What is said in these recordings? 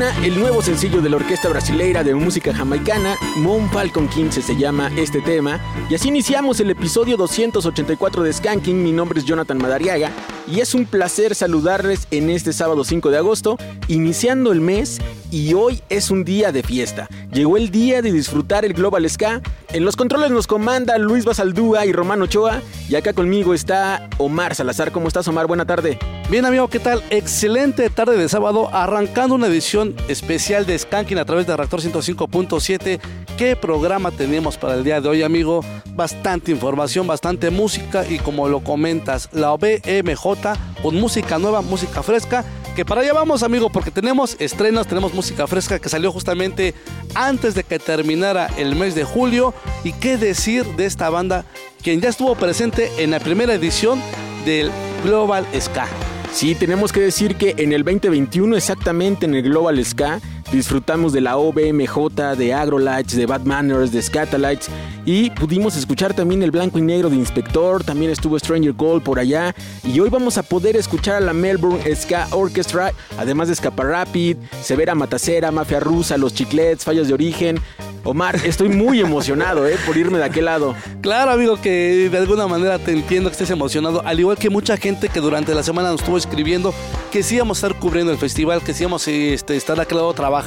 El nuevo sencillo de la orquesta brasileira de música jamaicana, Moon Falcon 15 se llama este tema. Y así iniciamos el episodio 284 de Skanking. Mi nombre es Jonathan Madariaga y es un placer saludarles en este sábado 5 de agosto, iniciando el mes y hoy es un día de fiesta. Llegó el día de disfrutar el Global Ska. En los controles nos comanda Luis Basaldúa y Romano Ochoa y acá conmigo está Omar Salazar. ¿Cómo estás Omar? Buena tarde. Bien amigo, ¿qué tal? Excelente tarde de sábado, arrancando una edición especial de Skanking a través de Reactor 105.7. ¿Qué programa tenemos para el día de hoy amigo? Bastante información, bastante música y como lo comentas, la BMJ con música nueva, música fresca. Que para allá vamos amigo, porque tenemos estrenos, tenemos música fresca que salió justamente antes de que terminara el mes de julio. Y qué decir de esta banda, quien ya estuvo presente en la primera edición del Global Ska. Sí, tenemos que decir que en el 2021, exactamente en el Global Ska, disfrutamos de la OBMJ, de Agrolights, de Bad Manners, de Scatalites y pudimos escuchar también el blanco y negro de Inspector, también estuvo Stranger Gold por allá y hoy vamos a poder escuchar a la Melbourne Ska Orchestra, además de Escapa Rapid, Severa Matacera, Mafia Rusa, Los Chiclets, Fallas de Origen, Omar, estoy muy emocionado eh, por irme de aquel lado. Claro, amigo, que de alguna manera te entiendo que estés emocionado, al igual que mucha gente que durante la semana nos estuvo escribiendo que sí íbamos a estar cubriendo el festival, que sí íbamos a este, estar de aquel lado trabajando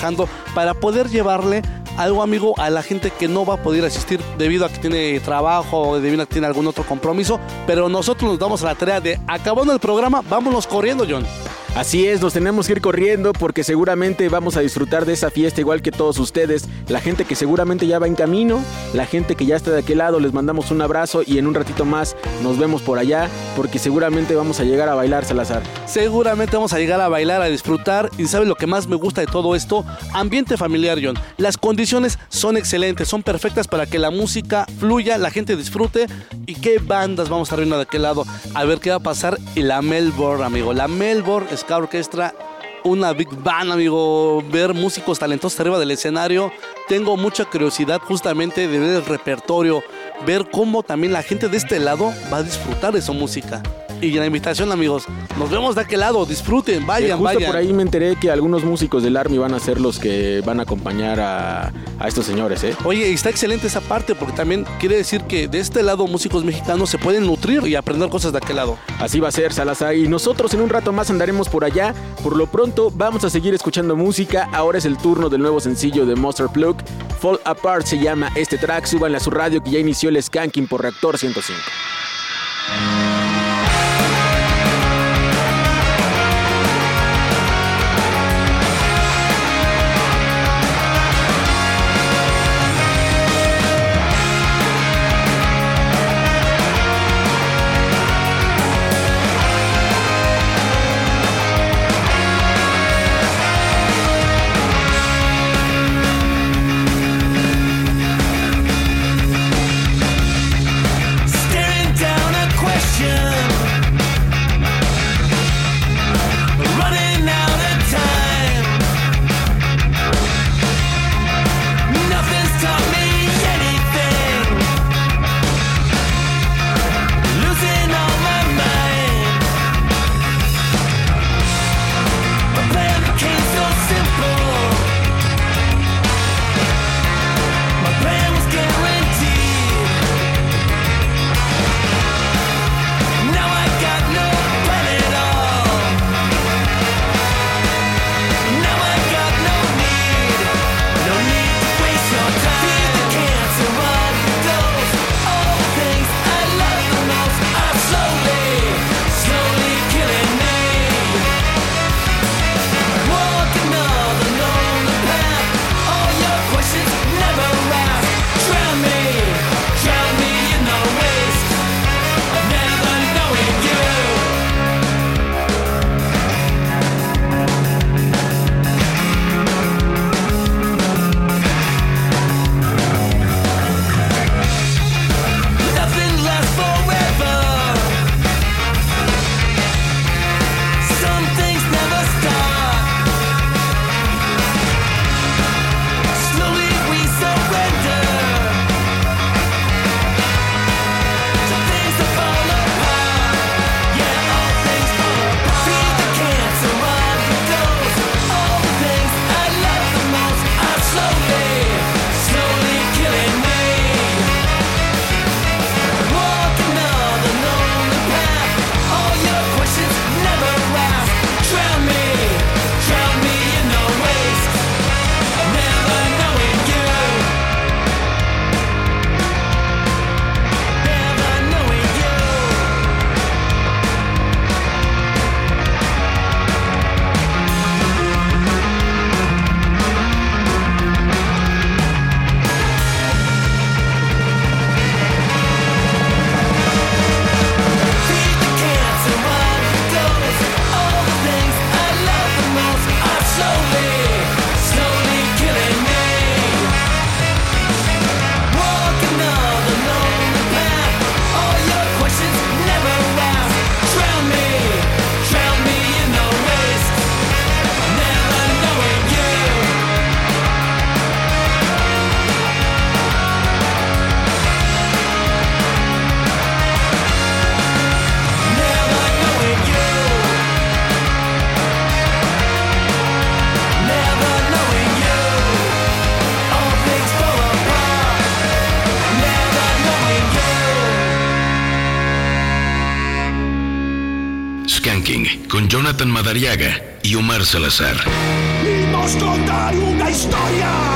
para poder llevarle algo, amigo, a la gente que no va a poder asistir debido a que tiene trabajo o debido a que tiene algún otro compromiso. Pero nosotros nos damos a la tarea de, acabando el programa, vámonos corriendo, John. Así es, nos tenemos que ir corriendo porque seguramente vamos a disfrutar de esa fiesta igual que todos ustedes. La gente que seguramente ya va en camino, la gente que ya está de aquel lado, les mandamos un abrazo y en un ratito más nos vemos por allá porque seguramente vamos a llegar a bailar, Salazar. Seguramente vamos a llegar a bailar, a disfrutar y ¿sabes lo que más me gusta de todo esto? Ambiente familiar, John. Las condiciones son excelentes, son perfectas para que la música fluya, la gente disfrute y qué bandas vamos a reunir de aquel lado. A ver qué va a pasar y la Melbourne, amigo. La Melbourne es Orquestra, una big band, amigo, ver músicos talentosos arriba del escenario. Tengo mucha curiosidad justamente de ver el repertorio, ver cómo también la gente de este lado va a disfrutar de su música y la invitación, amigos. Nos vemos de aquel lado, disfruten, vayan, justo vayan. por ahí me enteré que algunos músicos del Army van a ser los que van a acompañar a, estos señores, ¿eh? Oye, está excelente esa parte porque también quiere decir que de este lado músicos mexicanos se pueden nutrir y aprender cosas de aquel lado. Así va a ser, Salazar. Y nosotros en un rato más andaremos por allá. Por lo pronto, vamos a seguir escuchando música. Ahora es el turno del nuevo sencillo de Monster Plug. Fall Apart se llama este track. Súbanle a su radio que ya inició el skanking por Reactor 105. Y Omar Salazar. Vimos contar una historia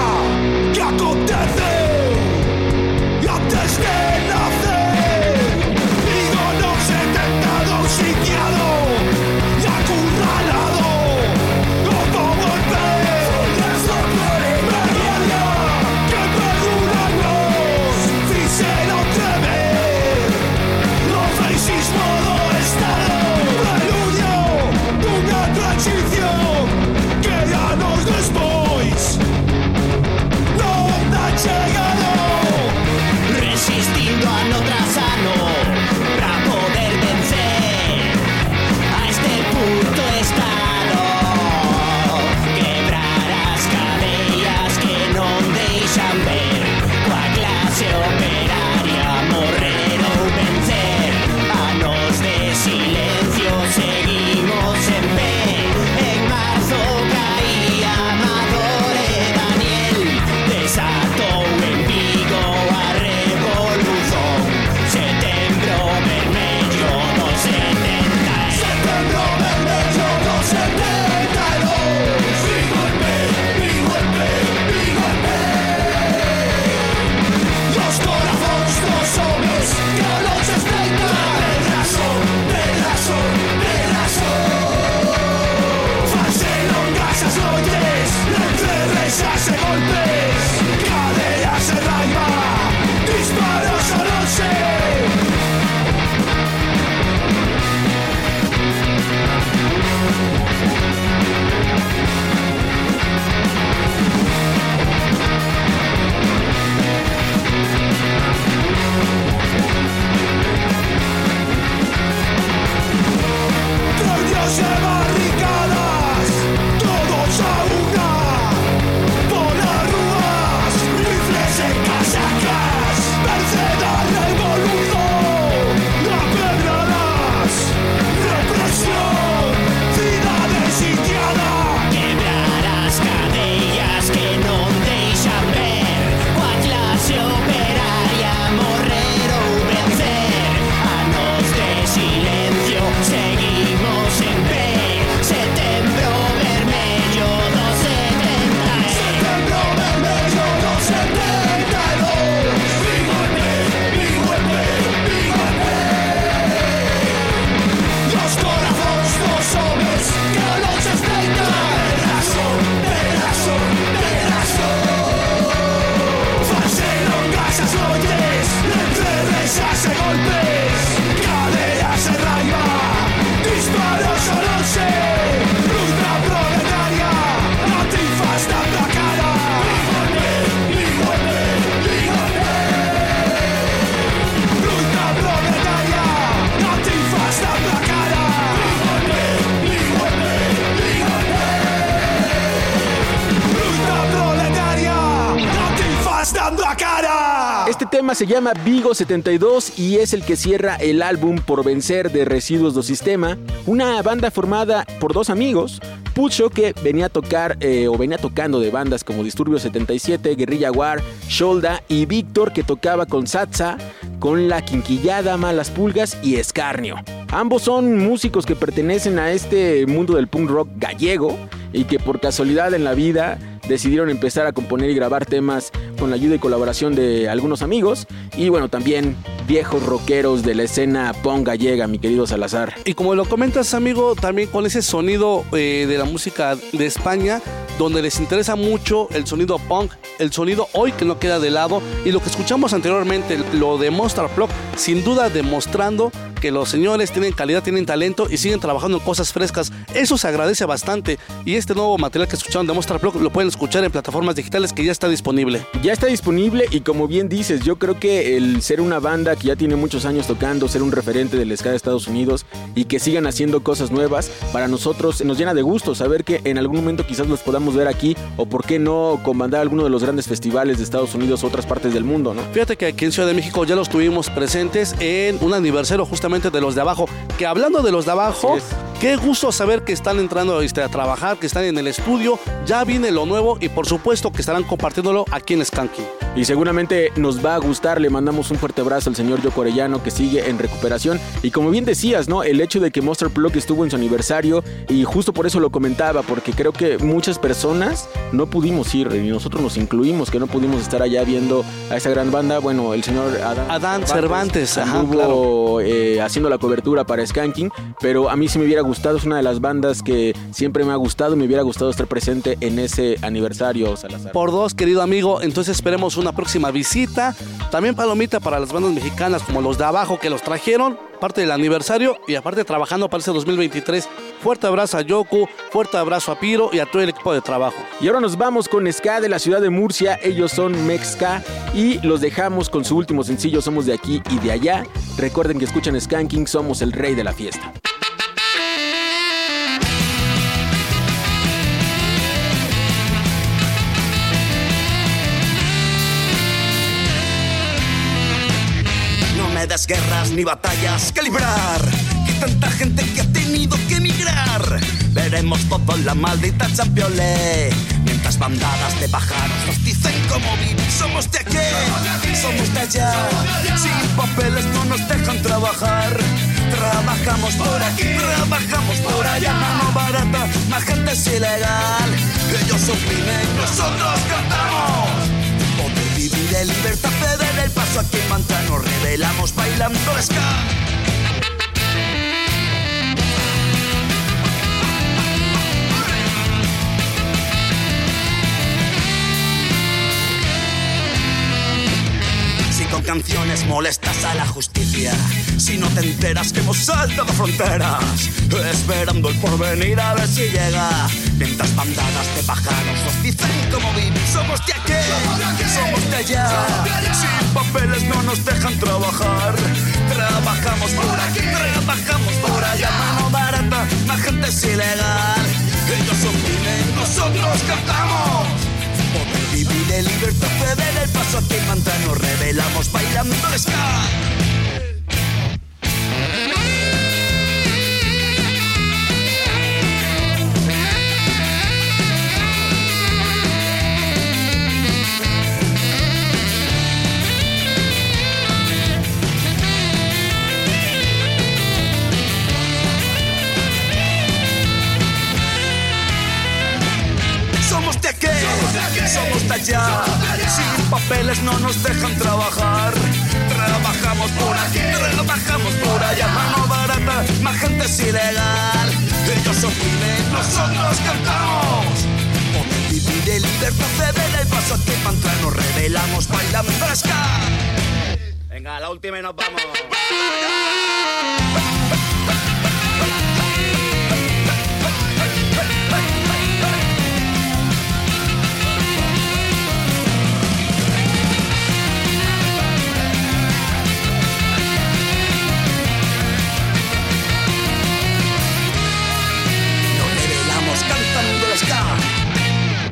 llama Vigo 72 y es el que cierra el álbum Por Vencer de Residuos do Sistema, una banda formada por dos amigos, Pucho que venía a tocar eh, o venía tocando de bandas como Disturbio 77, Guerrilla War, Sholda y Víctor que tocaba con Satsa, con La Quinquillada, Malas Pulgas y Escarnio. Ambos son músicos que pertenecen a este mundo del punk rock gallego y que por casualidad en la vida decidieron empezar a componer y grabar temas con la ayuda y colaboración de algunos amigos y bueno, también viejos rockeros de la escena punk gallega, mi querido Salazar. Y como lo comentas, amigo, también con ese sonido eh, de la música de España, donde les interesa mucho el sonido punk, el sonido hoy que no queda de lado y lo que escuchamos anteriormente, lo de Monster Plug, sin duda demostrando que los señores tienen calidad, tienen talento y siguen trabajando en cosas frescas. Eso se agradece bastante. Y este nuevo material que escucharon de Monster Plug lo pueden escuchar en plataformas digitales que ya está disponible. Ya está disponible y como bien dices, yo creo que el ser una banda que ya tiene muchos años tocando, ser un referente del ska de Estados Unidos y que sigan haciendo cosas nuevas, para nosotros nos llena de gusto saber que en algún momento quizás los podamos ver aquí o por qué no comandar alguno de los grandes festivales de Estados Unidos o otras partes del mundo, ¿no? Fíjate que aquí en Ciudad de México ya los tuvimos presentes en un aniversario justamente de los de abajo, que hablando de los de abajo, qué gusto saber que están entrando este, a trabajar, que están en el estudio, ya viene lo nuevo y por supuesto que estarán compartiéndolo aquí en Skanky. Y seguramente nos va a gustar, le mandamos un fuerte abrazo al señor Yoko Orellano que sigue en recuperación. Y como bien decías, ¿no? El hecho de que Monster Plug estuvo en su aniversario y justo por eso lo comentaba, porque creo que muchas personas no pudimos ir y nosotros nos incluimos que no pudimos estar allá viendo a esa gran banda. Bueno, el señor Adán, Adán Cervantes, ajá, claro. eh, haciendo la cobertura para Skanking, pero a mí sí me hubiera gustado, es una de las bandas que siempre me ha gustado me hubiera gustado estar presente en ese aniversario, Salazar. Por dos, querido amigo, entonces esperemos una próxima visita. También palomita para las bandas mexicanas como los de abajo que los trajeron, parte del aniversario y aparte trabajando para ese 2023. Fuerte abrazo a Yoku, fuerte abrazo a Piro y a todo el equipo de trabajo. Y ahora nos vamos con Ska de la ciudad de Murcia. Ellos son Mexca y los dejamos con su último sencillo Somos de aquí y de allá. Recuerden que escuchan Skanking, somos el rey de la fiesta. Des guerras ni batallas que librar. Que tanta gente que ha tenido que emigrar. Veremos todo la maldita champiole. Mientras bandadas de pájaros nos dicen cómo vivir. Somos de aquí, somos de allá. Sin papeles no nos dejan trabajar. Trabajamos por aquí, trabajamos por allá. Mano barata, más gente es ilegal. Ellos oprimen, nosotros cantamos. Vivir en libertad, ceder el paso aquí en Manta nos revelamos bailando ska. Canciones molestas a la justicia, si no te enteras que hemos saltado fronteras, esperando el porvenir a ver si llega. Mientras bandadas de pájaros nos dicen cómo vivir, somos de aquí, somos de allá. Sin papeles no nos dejan trabajar. Trabajamos por aquí, trabajamos por allá. Mano barata, más gente es ilegal. Ellos oprimen, nosotros cantamos. Poder vivir en libertad, el paso aquí en Manta nos revelamos bailando ska. Somos allá. Sin papeles no nos dejan trabajar. Trabajamos por aquí, trabajamos por allá. Mano barata, más gente es ilegal. Ellos oprimen, nosotros cantamos. En libertad, ceder el paso aquí en Mantra nos revelamos bailando ska. Venga, la última y nos vamos.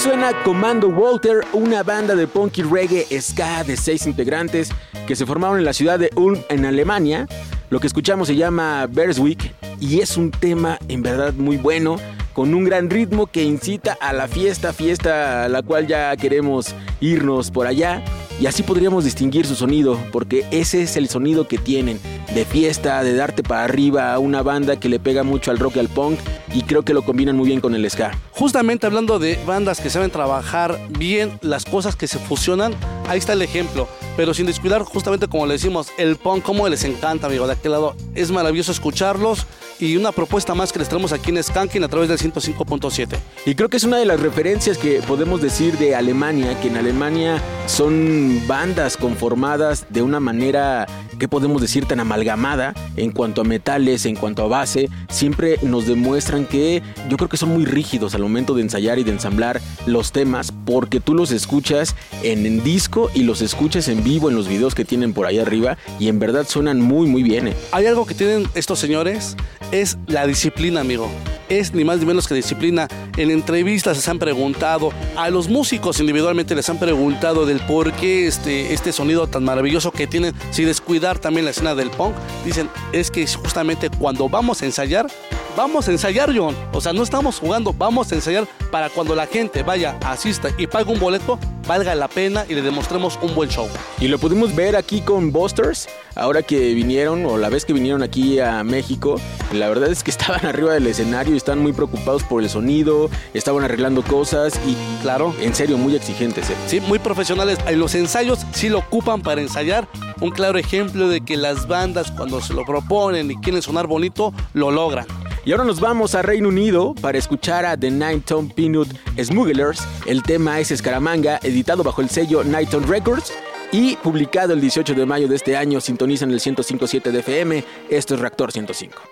Suena Comando Walter, una banda de punky reggae ska de seis integrantes que se formaron en la ciudad de Ulm en Alemania. Lo que escuchamos se llama Bearswick y es un tema en verdad muy bueno, con un gran ritmo que incita a la fiesta, fiesta a la cual ya queremos irnos por allá. Y así podríamos distinguir su sonido, porque ese es el sonido que tienen de fiesta, de darte para arriba a una banda que le pega mucho al rock y al punk y creo que lo combinan muy bien con el ska. Justamente hablando de bandas que saben trabajar bien las cosas que se fusionan, ahí está el ejemplo. Pero sin descuidar, justamente como le decimos, el punk, como les encanta, amigo, de aquel lado. Es maravilloso escucharlos y una propuesta más que les traemos aquí en Skanking a través del 105.7. Y creo que es una de las referencias que podemos decir de Alemania, que en Alemania son bandas conformadas de una manera ¿qué podemos decir tan amalgamada en cuanto a metales, en cuanto a base? Siempre nos demuestran que yo creo que son muy rígidos al momento de ensayar y de ensamblar los temas porque tú los escuchas en, en disco y los escuchas en vivo en los videos que tienen por ahí arriba y en verdad suenan muy muy bien. ¿eh? Hay algo que tienen estos señores, es la disciplina, amigo. Es ni más ni menos que disciplina. En entrevistas les han preguntado, a los músicos individualmente les han preguntado del por qué este, este sonido tan maravilloso que tienen, si descuidan también la escena del punk, dicen, es que justamente cuando vamos a ensayar, vamos a ensayar, John. O sea, no estamos jugando, vamos a ensayar para cuando la gente vaya, asista y pague un boleto, valga la pena y le demostremos un buen show. Y lo pudimos ver aquí con Busters, ahora que vinieron, o la vez que vinieron aquí a México. La verdad es que estaban arriba del escenario y están muy preocupados por el sonido, estaban arreglando cosas y, claro, en serio, muy exigentes. ¿eh? Sí, muy profesionales. Los ensayos sí lo ocupan para ensayar un claro ejemplo de que las bandas cuando se lo proponen y quieren sonar bonito, lo logran. Y ahora nos vamos a Reino Unido para escuchar a The Nine Tone Peanut Smugglers. El tema es Escaramanga, editado bajo el sello Nighton Records y publicado el 18 de mayo de este año. Sintonizan el 105.7 de FM. Esto es Reactor 105.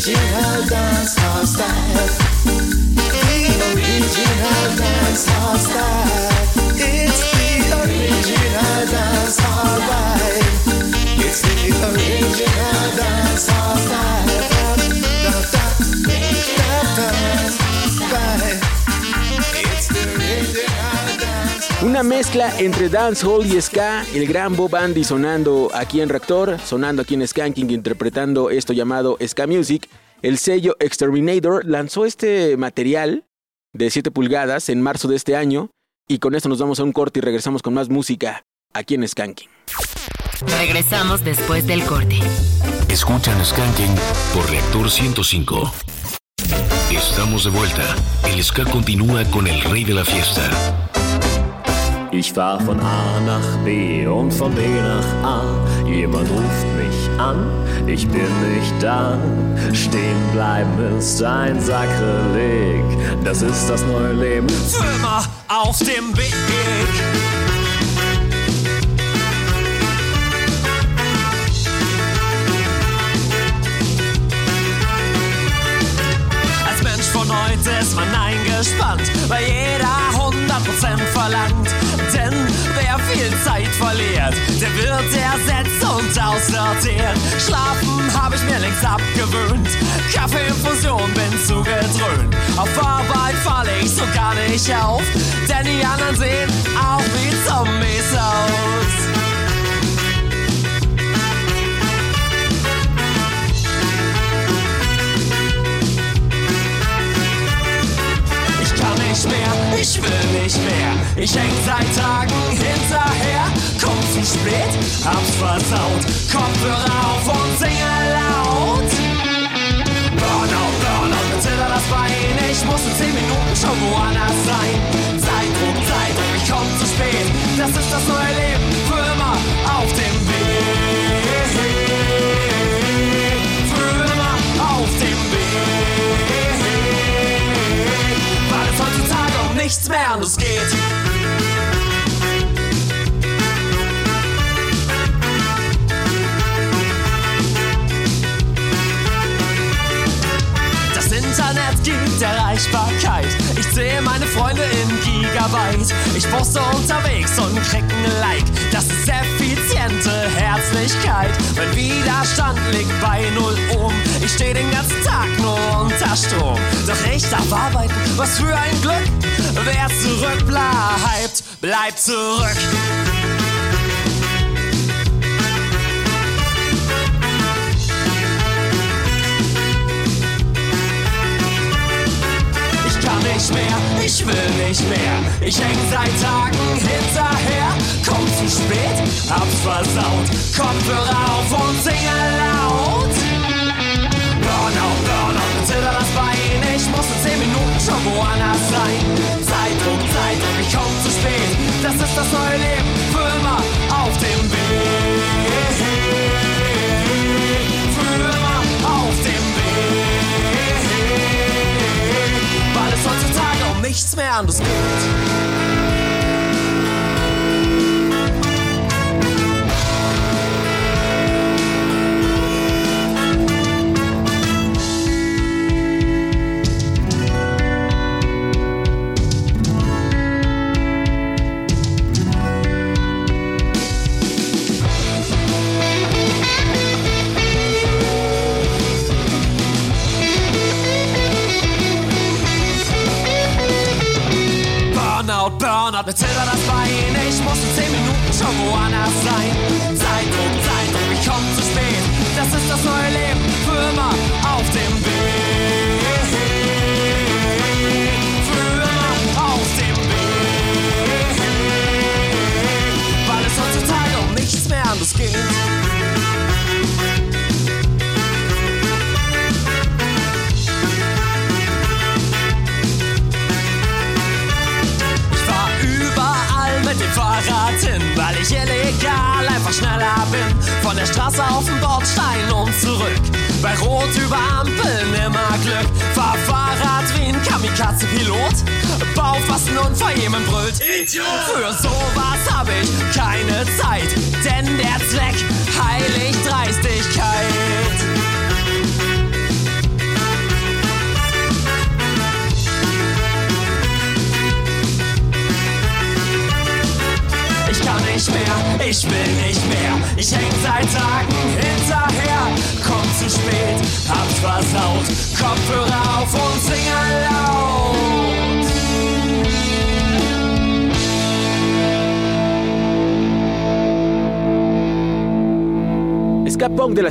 original dancehall style. The original dancehall style. Una mezcla entre dancehall y ska, el gran Bob Andy sonando aquí en Reactor, sonando aquí en Skanking, interpretando esto llamado Ska Music. El sello Exterminator lanzó este material de 7 pulgadas en marzo de este año y con esto nos vamos a un corte y regresamos con más música aquí en Skanking. Regresamos después del corte. Escuchan Skanking por Reactor 105. Estamos de vuelta. El ska continúa con el rey de la fiesta. Ich fahr von A nach B und von B nach A. Jemand ruft mich an, ich bin nicht da. Stehen bleiben ist ein Sakrileg, das ist das neue Leben. Für immer auf dem Weg. Als Mensch von heute ist man eingespannt, weil jeder 100% verlangt. Wer viel Zeit verliert, der wird ersetzt und aussortiert. Schlafen habe ich mir längst abgewöhnt, Kaffeeinfusion bin zugedröhnt. Auf Arbeit falle ich so gar nicht auf, denn die anderen sehen auch wie Zombies aus. Nicht mehr, ich will nicht mehr. Ich häng seit Tagen hinterher. Komm zu spät, hab's versaut. Kopfhörer auf und singe laut. Burnout, Burnout, mir das Bein. Ich muss in 10 Minuten schon woanders sein. Zeitdruck, Zeitdruck, ich komm zu spät. Das ist das neue Leben, für immer auf dem nichts mehr anderes geht. Das Internet gibt Erreichbarkeit. Ich sehe meine Freunde in Gigabyte. Ich poste unterwegs und krieg ein Like. Das ist effiziente Herzlichkeit. Mein Widerstand liegt bei null Ohm. Ich stehe den ganzen Tag nur unter Strom. Doch ich darf arbeiten, was für ein Glück. Wer zurückbleibt, bleibt zurück. Nicht mehr, ich will nicht mehr. Ich häng seit Tagen hinterher. Komm zu spät, hab's versaut. Kopfhörer auf und singe laut. Burnout, Burnout, mir zittert das Bein. Ich muss in 10 Minuten schon woanders sein. Zeitdruck, Zeitdruck, ich komm zu spät. Das ist das neue Leben, für immer auf dem nichts mehr anderes geht.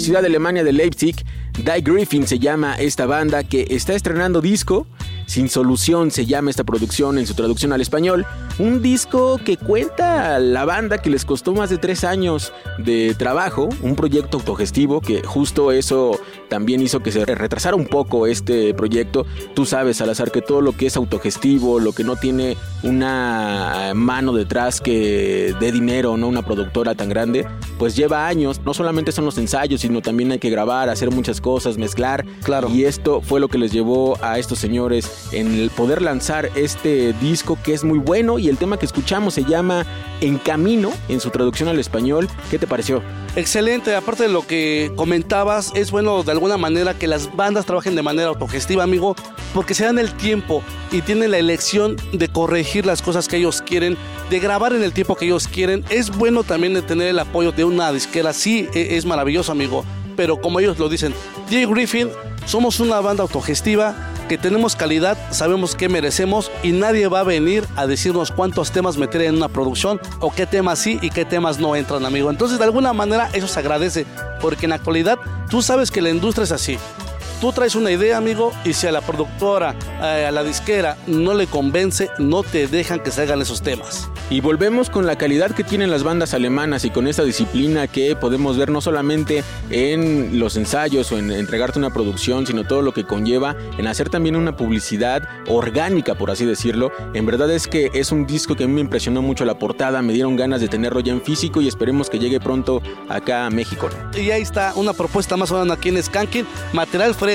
Ciudad de Alemania de Leipzig, Die Griffin se llama esta banda que está estrenando disco. Sin solución se llama esta producción en su traducción al español. Un disco que cuenta a la banda que les costó más de tres años de trabajo. Un proyecto autogestivo que justo eso también hizo que se retrasara un poco este proyecto. Tú sabes, Salazar, que todo lo que es autogestivo, lo que no tiene una mano detrás que dé dinero, no una productora tan grande, pues lleva años. No solamente son los ensayos, sino también hay que grabar, hacer muchas cosas, mezclar. Claro. Y esto fue lo que les llevó a estos señores en el poder lanzar este disco que es muy bueno y el tema que escuchamos se llama En Camino en su traducción al español. ¿Qué te pareció? Excelente, aparte de lo que comentabas, es bueno de alguna manera que las bandas trabajen de manera autogestiva, amigo, porque se dan el tiempo y tienen la elección de corregir las cosas que ellos quieren, de grabar en el tiempo que ellos quieren. Es bueno también de tener el apoyo de una disquera, sí, e- es maravilloso, amigo, pero como ellos lo dicen, Jay Griffin, somos una banda autogestiva que tenemos calidad, sabemos qué merecemos y nadie va a venir a decirnos cuántos temas meter en una producción o qué temas sí y qué temas no entran, amigo. Entonces, de alguna manera, eso se agradece, porque en la actualidad tú sabes que la industria es así. Tú traes una idea, amigo, y si a la productora, eh, a la disquera no le convence, no te dejan que se hagan esos temas. Y volvemos con la calidad que tienen las bandas alemanas y con esta disciplina que podemos ver no solamente en los ensayos o en entregarte una producción, sino todo lo que conlleva en hacer también una publicidad orgánica, por así decirlo. En verdad es que es un disco que a mí me impresionó mucho la portada, me dieron ganas de tenerlo ya en físico y esperemos que llegue pronto acá a México. Y ahí está una propuesta más o menos aquí en Skanking, material fresco,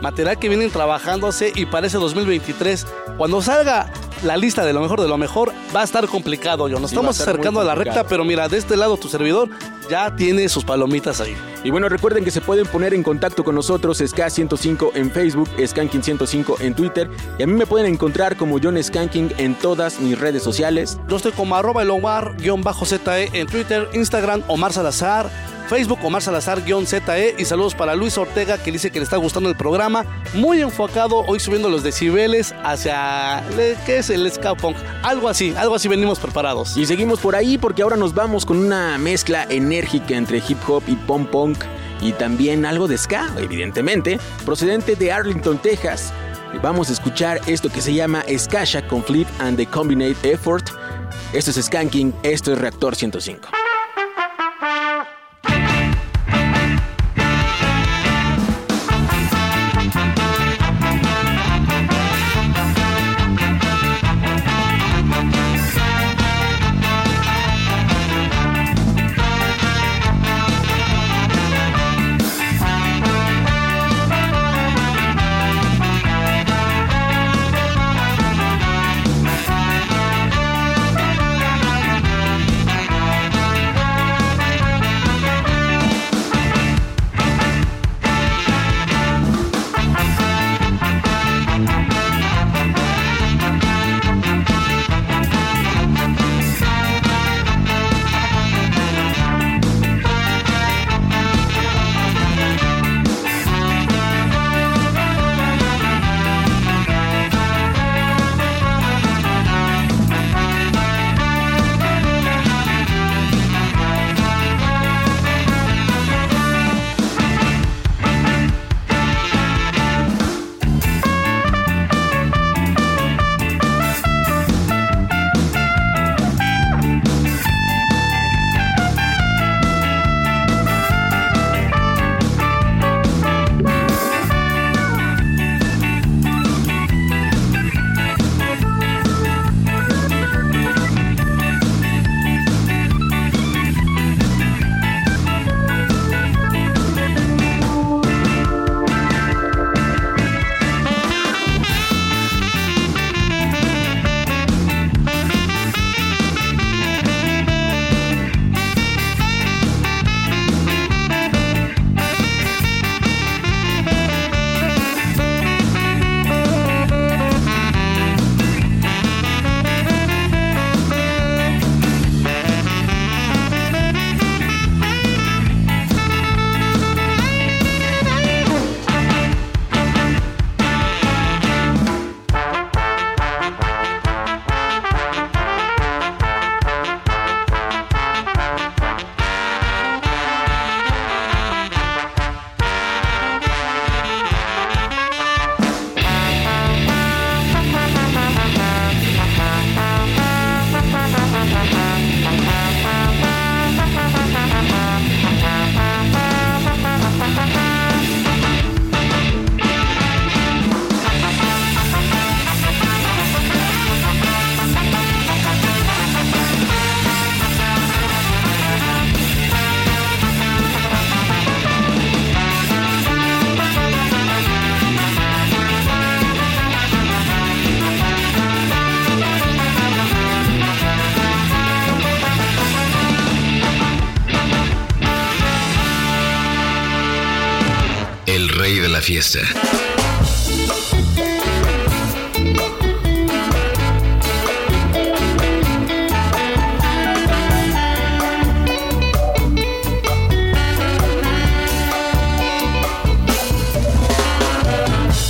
material que vienen trabajándose y parece 2023. Cuando salga la lista de lo mejor de lo mejor, va a estar complicado, yo. Nos Sí, va a estamos acercando a la recta, pero mira, de este lado tu servidor ya tiene sus palomitas ahí. Y bueno, recuerden que se pueden poner en contacto con nosotros, SK105 en Facebook, Skanking105 en Twitter, y a mí me pueden encontrar como John Skanking en todas mis redes sociales. Yo estoy como arroba el Omar-ZE en Twitter, Instagram, Omar Salazar, Facebook, Omar Salazar-ZE y saludos para Luis Ortega que dice que le está gustando el programa. Muy enfocado, hoy subiendo los decibeles hacia, ¿qué es el ska punk? Algo así, algo así venimos preparados. Y seguimos por ahí porque ahora nos vamos con una mezcla enérgica entre hip hop y pom punk y también algo de ska, evidentemente, procedente de Arlington, Texas. Vamos a escuchar esto que se llama Skasha Conflict and the Combinate Effort. Esto es Skanking, esto es Reactor 105. Fiesta.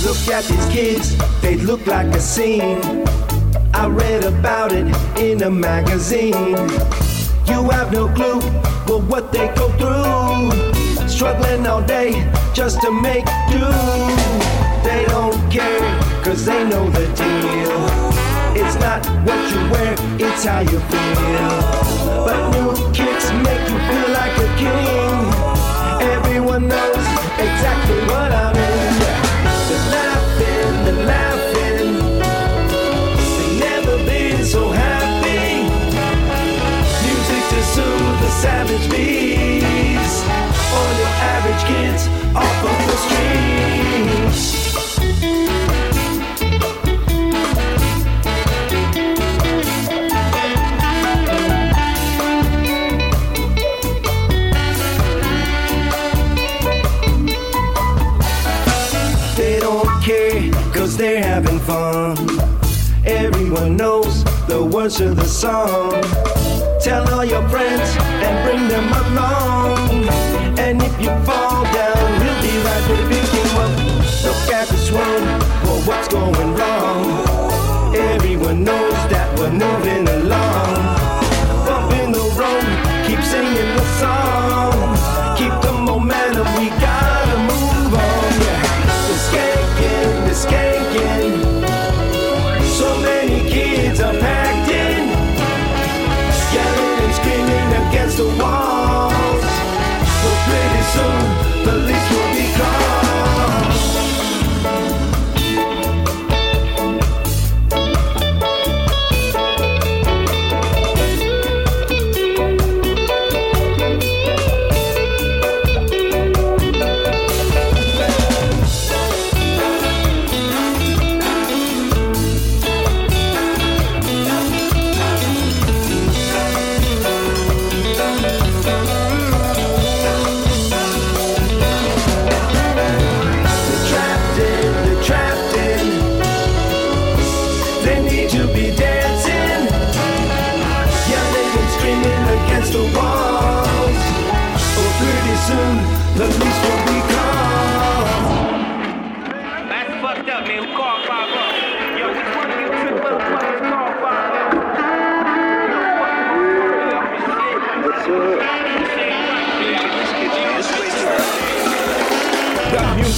Look at these kids, they look like a scene. I read about it in a magazine. You have no clue for what they go through. Struggling all day just to make do. They don't care, cause they know the deal. It's not what you wear, it's how you feel. But new kicks make you feel like a king. Everyone knows exactly what I mean. They're laughing, they're laughing. They've never been so happy. Music to soothe the savage beast. All your average kids they don't care 'cause They're having fun. Everyone knows the words of the song. Tell all your friends and bring them along. And if you fall down, when we came up, look at this one for what's going wrong. Everyone knows that we're moving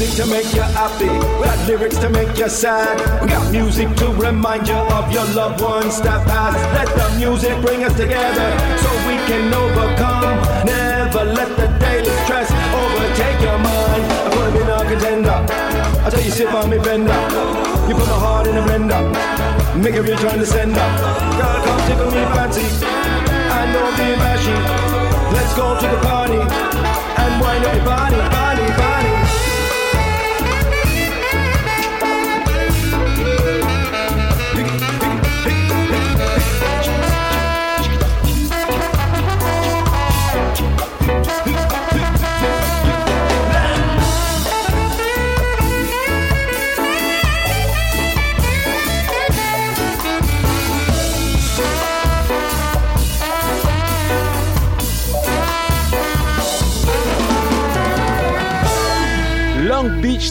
music to make you happy, We got lyrics to make you sad. We got music to remind you of your loved ones that passed. Let the music bring us together so we can overcome. Never let the daily stress overtake your mind. I have been a contender. I tell you, sit on me bender. You put my heart in a blender, make a return to sender. Girl, come tickle me fancy. I know be bashy. Let's go to the party and wind up your body.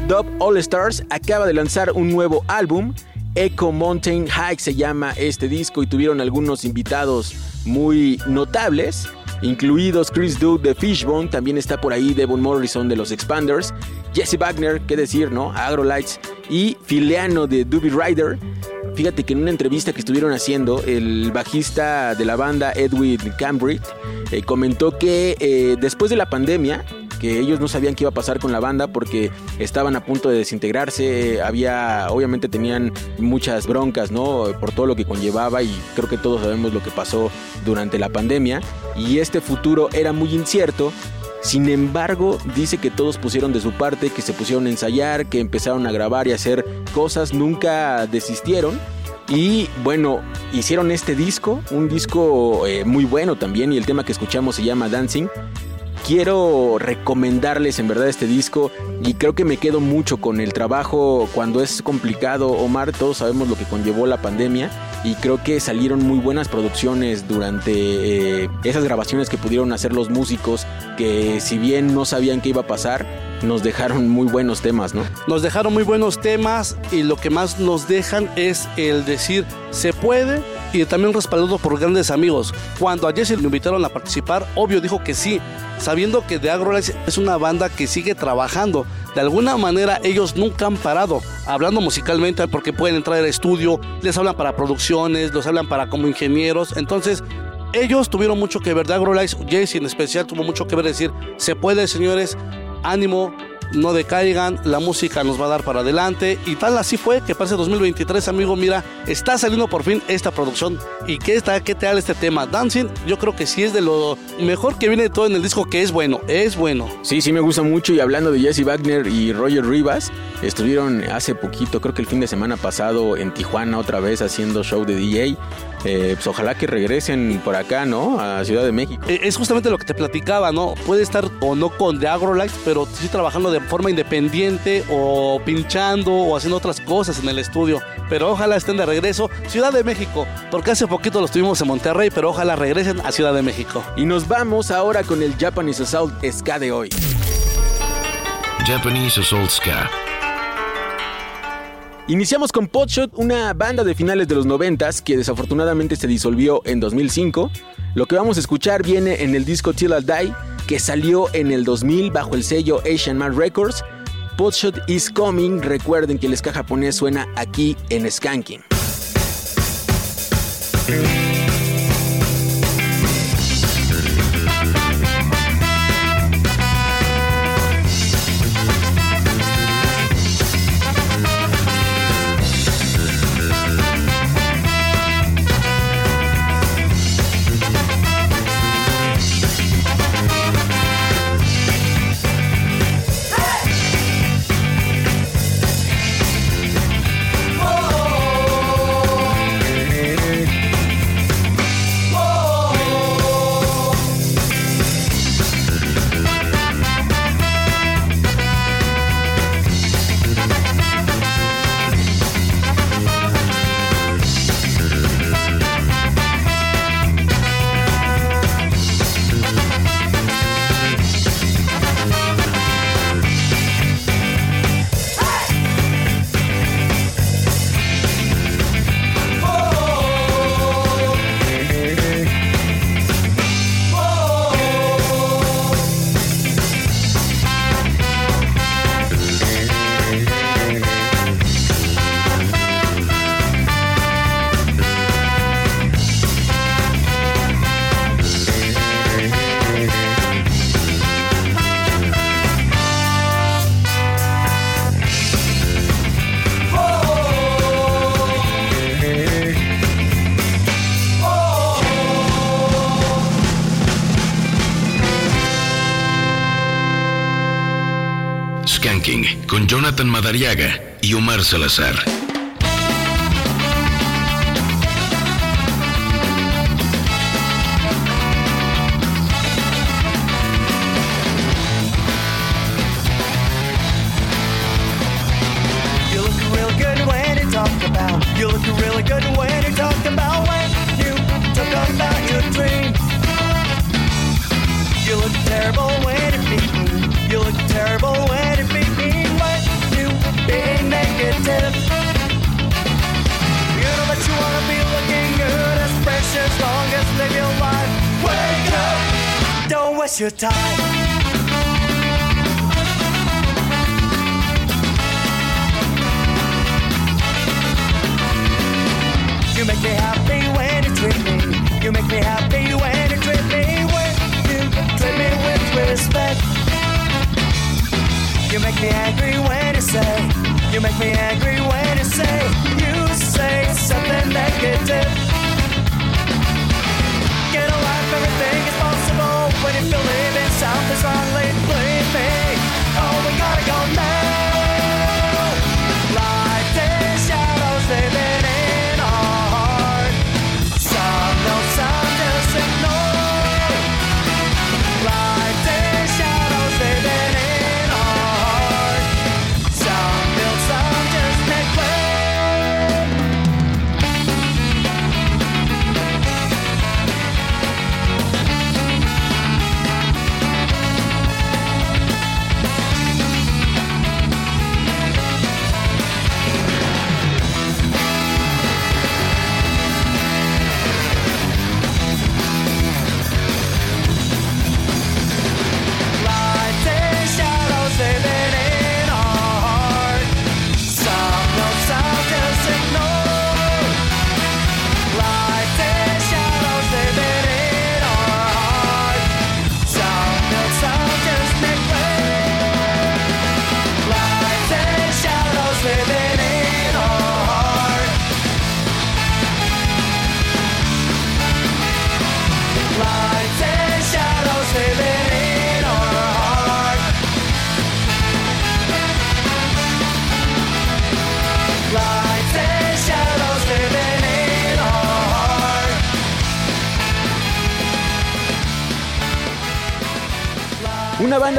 Dub All Stars acaba de lanzar un nuevo álbum. Echo Mountain Hike se llama este disco y tuvieron algunos invitados muy notables, incluidos Chris Duke de Fishbone, también está por ahí Devon Morrison de los Expanders, Jesse Wagner, qué decir, ¿no? Agrolights y Fileano de Doobie Rider. Fíjate que en una entrevista que estuvieron haciendo, el bajista de la banda Edwin Cambridge eh, comentó que eh, después de la pandemia, que ellos no sabían qué iba a pasar con la banda porque estaban a punto de desintegrarse, había, obviamente tenían muchas broncas, ¿no? Por todo lo que conllevaba y creo que todos sabemos lo que pasó durante la pandemia y este futuro era muy incierto. Sin embargo, dice que todos pusieron de su parte, que se pusieron a ensayar, que empezaron a grabar y a hacer cosas, nunca desistieron. Y bueno, hicieron este disco, un disco eh, muy bueno también, y el tema que escuchamos se llama Dancing. Quiero recomendarles en verdad este disco y creo que me quedo mucho con el trabajo cuando es complicado. Omar, todos sabemos lo que conllevó la pandemia y creo que salieron muy buenas producciones durante eh, esas grabaciones que pudieron hacer los músicos que si bien no sabían qué iba a pasar, nos dejaron muy buenos temas, ¿no? Nos dejaron muy buenos temas y lo que más nos dejan es el decir se puede y también respaldado por grandes amigos. Cuando a Jesse lo invitaron a participar, obvio dijo que sí, sabiendo que The Agrolites es una banda que sigue trabajando. De alguna manera ellos nunca han parado, hablando musicalmente, porque pueden entrar al estudio, les hablan para producciones, los hablan para como ingenieros. Entonces, ellos tuvieron mucho que ver. The Agrolites, Jesse en especial, tuvo mucho que ver decir, se puede, señores, ánimo, no decaigan, la música nos va a dar para adelante y tal así fue que para ese 2023, amigo, mira, está saliendo por fin esta producción y qué está, qué tal este tema, Dancing, yo creo que sí es de lo mejor que viene de todo en el disco, que es bueno, es bueno. Sí, sí me gusta mucho y hablando de Jesse Wagner y Roger Rivas, estuvieron hace poquito, creo que el fin de semana pasado en Tijuana otra vez haciendo show de DJ. Eh, pues ojalá que regresen por acá, ¿no? A Ciudad de México. Eh, Es justamente lo que te platicaba, ¿no? Puede estar o no con The Agrolites, pero sí trabajando de forma independiente o pinchando o haciendo otras cosas en el estudio. Pero ojalá estén de regreso. Ciudad de México, porque hace poquito los tuvimos en Monterrey, pero ojalá regresen a Ciudad de México. Y nos vamos ahora con el Japanese Assault Ska de hoy. Japanese Assault Ska. Iniciamos con Potshot, una banda de finales de los 90 que desafortunadamente se disolvió en 2005. Lo que vamos a escuchar viene en el disco Till I Die, que salió en el 2000 bajo el sello Asian Man Records. Potshot is coming, recuerden que el ska japonés suena aquí en Skanking. Madariaga y Omar Salazar.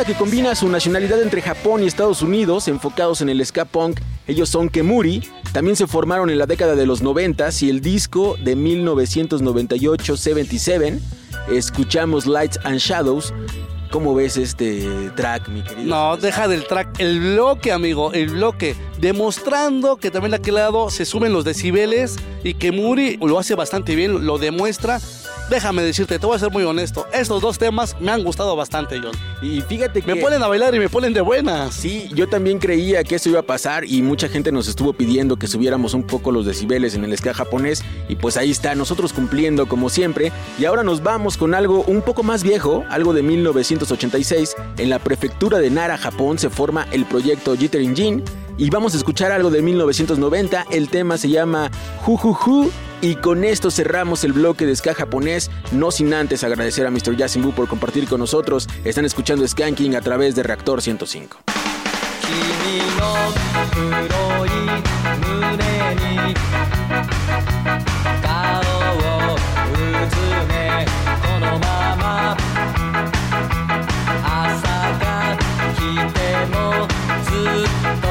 Que combina su nacionalidad entre Japón y Estados Unidos, enfocados en el ska punk. Ellos son Kemuri, también se formaron en la década de los 90 y el disco de 1998, 77. Escuchamos Lights and Shadows. ¿Cómo ves este track, mi querido? No, deja del track. El bloque, amigo, el bloque. Demostrando que también de aquel lado se suben los decibeles y que Muri lo hace bastante bien, lo demuestra. Déjame decirte, te voy a ser muy honesto. Estos dos temas me han gustado bastante, John. Y fíjate que... Me ponen a bailar y me ponen de buenas. Sí, yo también creía que eso iba a pasar y mucha gente nos estuvo pidiendo que subiéramos un poco los decibeles en el ska japonés y pues ahí está, nosotros cumpliendo como siempre. Y ahora nos vamos con algo un poco más viejo, algo de 1986. En la prefectura de Nara, Japón, se forma el proyecto Jittering Jin y vamos a escuchar algo de 1990. El tema se llama Ju Ju Ju. Y con esto cerramos el bloque de ska japonés, no sin antes agradecer a Mr. Yasinbu por compartir con nosotros. Están escuchando Skanking a través de Reactor 105. ずっと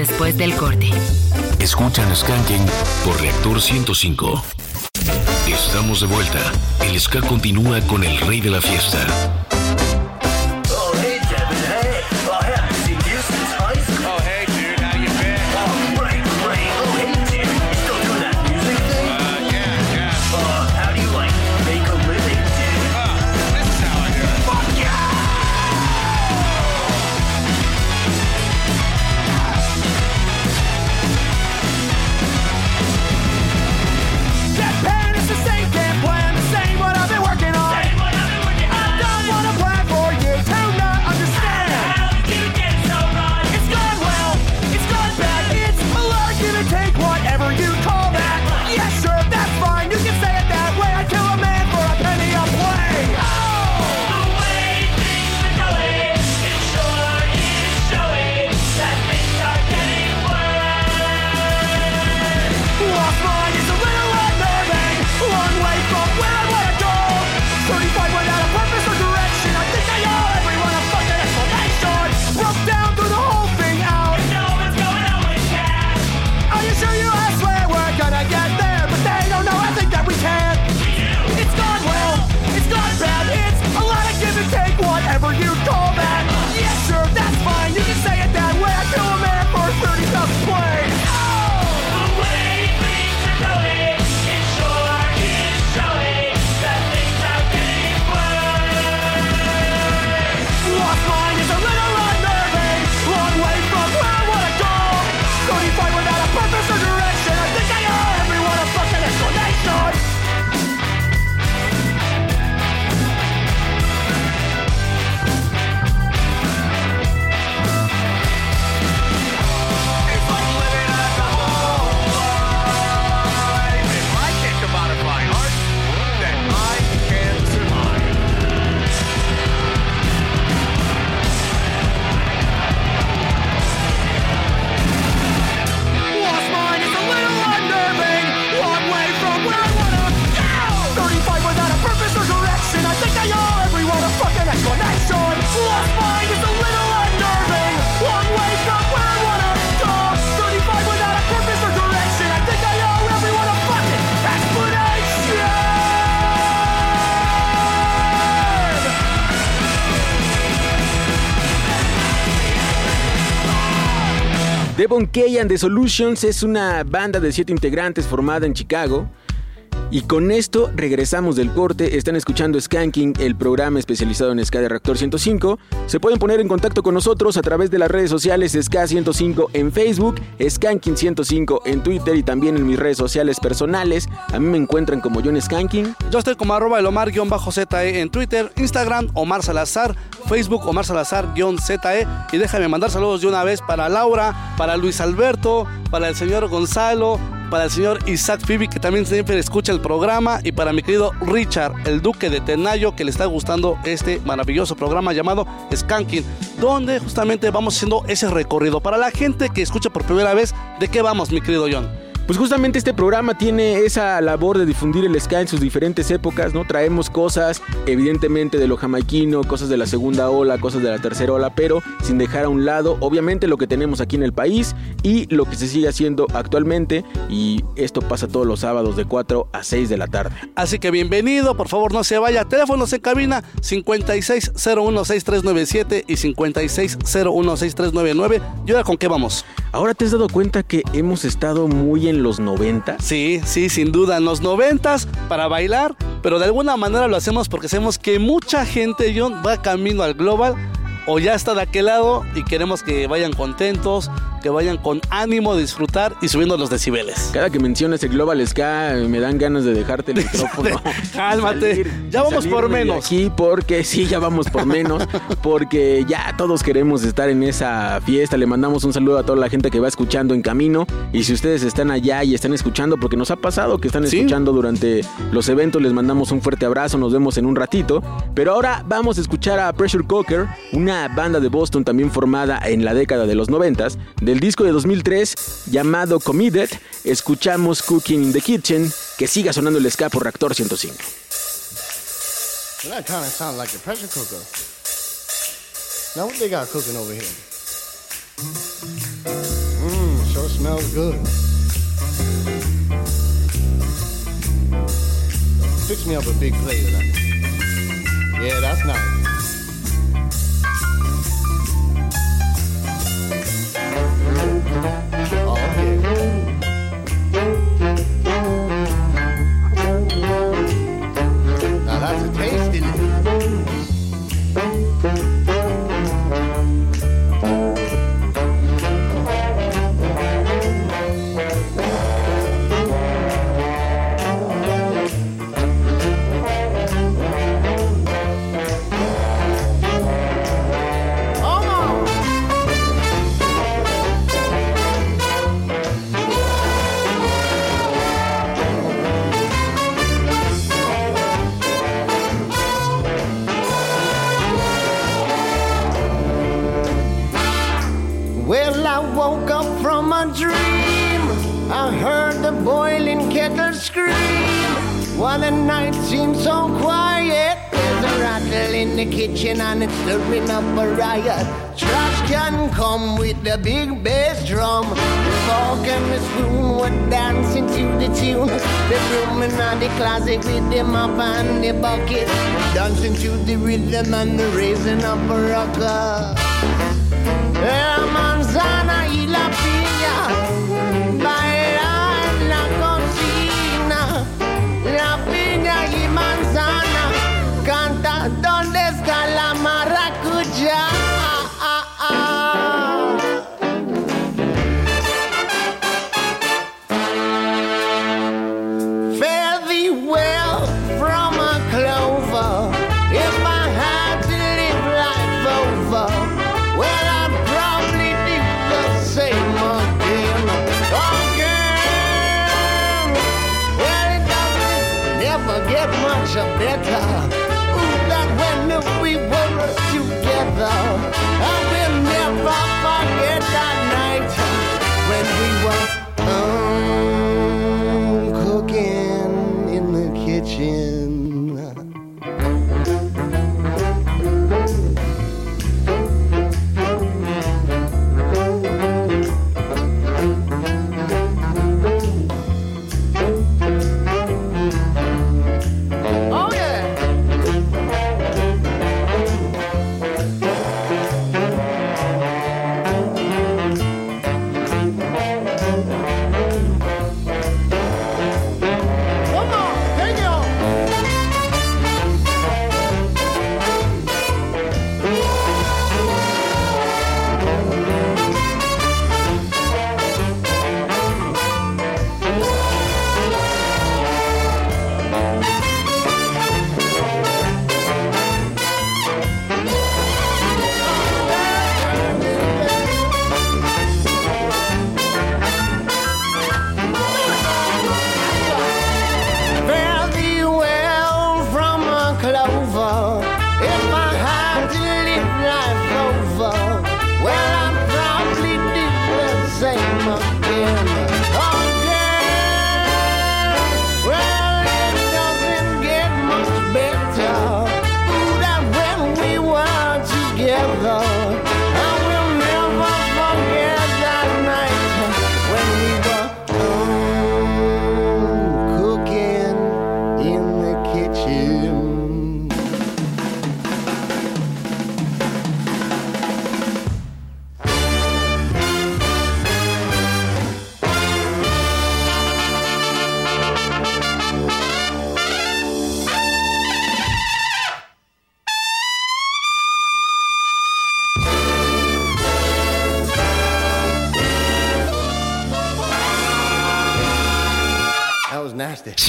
después del corte. Escuchan Skanking por Reactor 105. Estamos de vuelta. El ska continúa con el rey de la fiesta. The Solutions es una banda de siete integrantes formada en Chicago. Y con esto regresamos del corte. Están escuchando Skanking, el programa especializado en Ska de Reactor 105. Se pueden poner en contacto con nosotros a través de las redes sociales Ska 105 en Facebook, Skanking 105 en Twitter y también en mis redes sociales personales. A mí me encuentran como John Skanking. Yo estoy como arroba elomar-ze en Twitter, Instagram, Omar Salazar, Facebook, Omar Salazar-ze. Y déjame mandar saludos de una vez para Laura, para Luis Alberto, para el señor Gonzalo, para el señor Isaac Fibi, que también siempre escucha el programa, y para mi querido Richard, el duque de Tenayo, que le está gustando este maravilloso programa llamado Skanking, donde justamente vamos haciendo ese recorrido. Para la gente que escucha por primera vez, ¿de qué vamos, mi querido John? Pues justamente este programa tiene esa labor de difundir el ska en sus diferentes épocas, ¿no? Traemos cosas, evidentemente, de lo jamaiquino, cosas de la segunda ola, cosas de la tercera ola, pero sin dejar a un lado, obviamente, lo que tenemos aquí en el país y lo que se sigue haciendo actualmente. Y esto pasa todos los sábados de 4 a 6 de la tarde. Así que bienvenido, por favor no se vaya. Teléfonos en cabina 56016397 y 56016399. ¿Y ahora con qué vamos? Ahora te has dado cuenta que hemos estado muy en los 90. Sí, sí, sin duda, en los noventas para bailar, pero de alguna manera lo hacemos porque sabemos que mucha gente, John, va camino al global o ya está de aquel lado y queremos que vayan contentos, que vayan con ánimo de disfrutar y subiendo los decibeles. Cada que mencionas el Global Ska me dan ganas de dejarte el micrófono. Cálmate, Salir- ya vamos por menos. Aquí porque sí, ya vamos por menos, porque ya todos queremos estar en esa fiesta. Le mandamos un saludo a toda la gente que va escuchando en camino y si ustedes están allá y están escuchando, porque nos ha pasado que están Sí. escuchando durante los eventos, les mandamos un fuerte abrazo, nos vemos en un ratito. Pero ahora vamos a escuchar a Pressure Cooker, una banda de Boston también formada en la década de los 90, del disco de 2003 llamado Committed, escuchamos Cooking in the Kitchen, que siga sonando el ska por Reactor 105. Well, that kind of sounds like the pressure cooker. Now what they got cooking over here? Mmm, sure smells good. Fix me up a big plate of that. Yeah, that's nice. While the night seems so quiet? There's a rattle in the kitchen and it's stirring up a riot. Trash can come with the big bass drum. The fork and the spoon were dancing to the tune. The room and the closet with the mop and the bucket. Dancing to the rhythm and the raising of a rocker. Yeah, manzana y la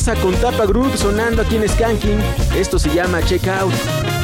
Casa con Tapa Group sonando aquí en Skanking. Esto se llama Check Out.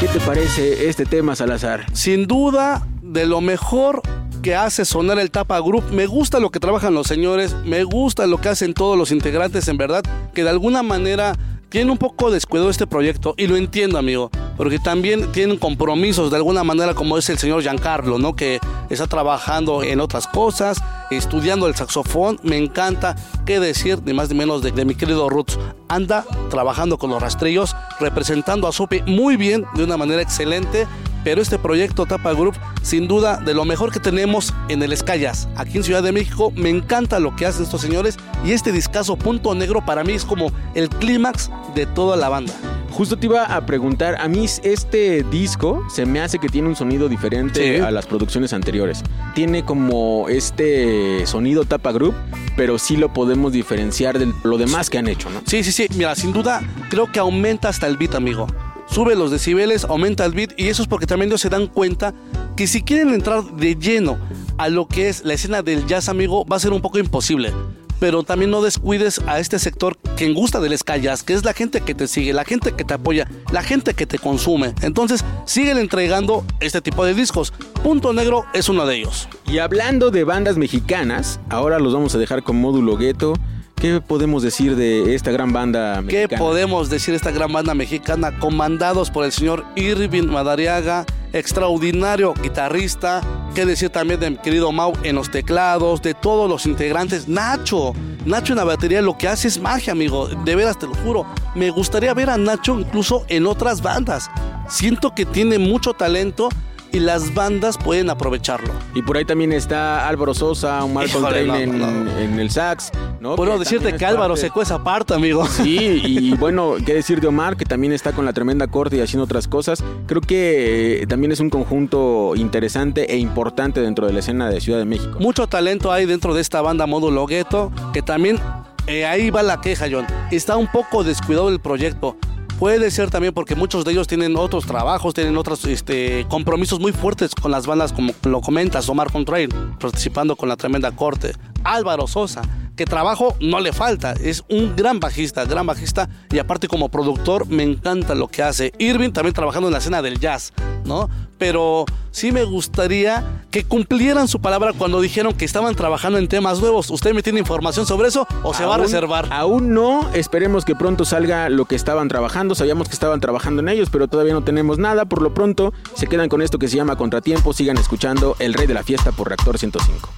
¿Qué te parece este tema, Salazar? Sin duda, de lo mejor que hace sonar el Tapa Group. Me gusta lo que trabajan los señores, me gusta lo que hacen todos los integrantes, en verdad, que de alguna manera tienen un poco descuidado este proyecto y lo entiendo, amigo, porque también tienen compromisos de alguna manera como es el señor Giancarlo, ¿no? Que está trabajando en otras cosas, estudiando el saxofón, me encanta, qué decir, ni más ni menos de, mi querido Roots, anda trabajando con los rastrillos, representando a Sopi muy bien, de una manera excelente, pero este proyecto Tapa Group, sin duda, de lo mejor que tenemos en el Escayas, aquí en Ciudad de México, me encanta lo que hacen estos señores. Y este discazo Punto Negro para mí es como el clímax de toda la banda. Justo te iba a preguntar, a mí este disco se me hace que tiene un sonido diferente Sí. a las producciones anteriores. Tiene como este sonido Tapa Group, pero sí lo podemos diferenciar de lo demás que han hecho, ¿no? Sí, sí, sí. Mira, sin duda, creo que aumenta hasta el beat, amigo. Sube los decibeles, aumenta el beat y eso es porque también ellos se dan cuenta que si quieren entrar de lleno a lo que es la escena del jazz, amigo, va a ser un poco imposible. Pero también no descuides a este sector que gusta ska jazz, que es la gente que te sigue, la gente que te apoya, la gente que te consume. Entonces, siguen entregando este tipo de discos. Punto Negro es uno de ellos. Y hablando de bandas mexicanas, ahora los vamos a dejar con módulo gueto. ¿Qué podemos decir de esta gran banda ¿Qué mexicana? podemos decir de esta gran banda mexicana comandados por el señor Irving Madariaga, extraordinario guitarrista? ¿Qué decir también de mi querido Mau en los teclados, de todos los integrantes? Nacho, Nacho en la batería lo que hace es magia, amigo. De veras, te lo juro. Me gustaría ver a Nacho incluso en otras bandas. Siento que tiene mucho talento y las bandas pueden aprovecharlo. Y por ahí también está Álvaro Sosa, Omar Híjole, Coltrane no, en, no. en el sax. ¿No? Puedo Que decirte que Álvaro parte- se cueza aparte, amigo. Sí, y bueno, qué decir de Omar, que también está con la tremenda corte y haciendo otras cosas. Creo que eh, también es un conjunto interesante e importante dentro de la escena de Ciudad de México. Mucho talento hay dentro de esta banda Módulo Gueto, que también eh, ahí va la queja, John. Está un poco descuidado el proyecto. Puede ser también porque muchos de ellos tienen otros trabajos, tienen otros este, compromisos muy fuertes con las bandas, como lo comentas, Omar Contrail, participando con la tremenda corte. Álvaro Sosa, que trabajo no le falta, es un gran bajista, gran bajista, y aparte como productor me encanta lo que hace. Irving también trabajando en la escena del jazz, ¿no? Pero sí me gustaría que cumplieran su palabra cuando dijeron que estaban trabajando en temas nuevos. ¿Usted me tiene información sobre eso o se va a reservar? Aún no, esperemos que pronto salga lo que estaban trabajando. Sabíamos que estaban trabajando en ellos, pero todavía no tenemos nada. Por lo pronto, se quedan con esto que se llama Contratiempo. Sigan escuchando El Rey de la Fiesta por Reactor 105.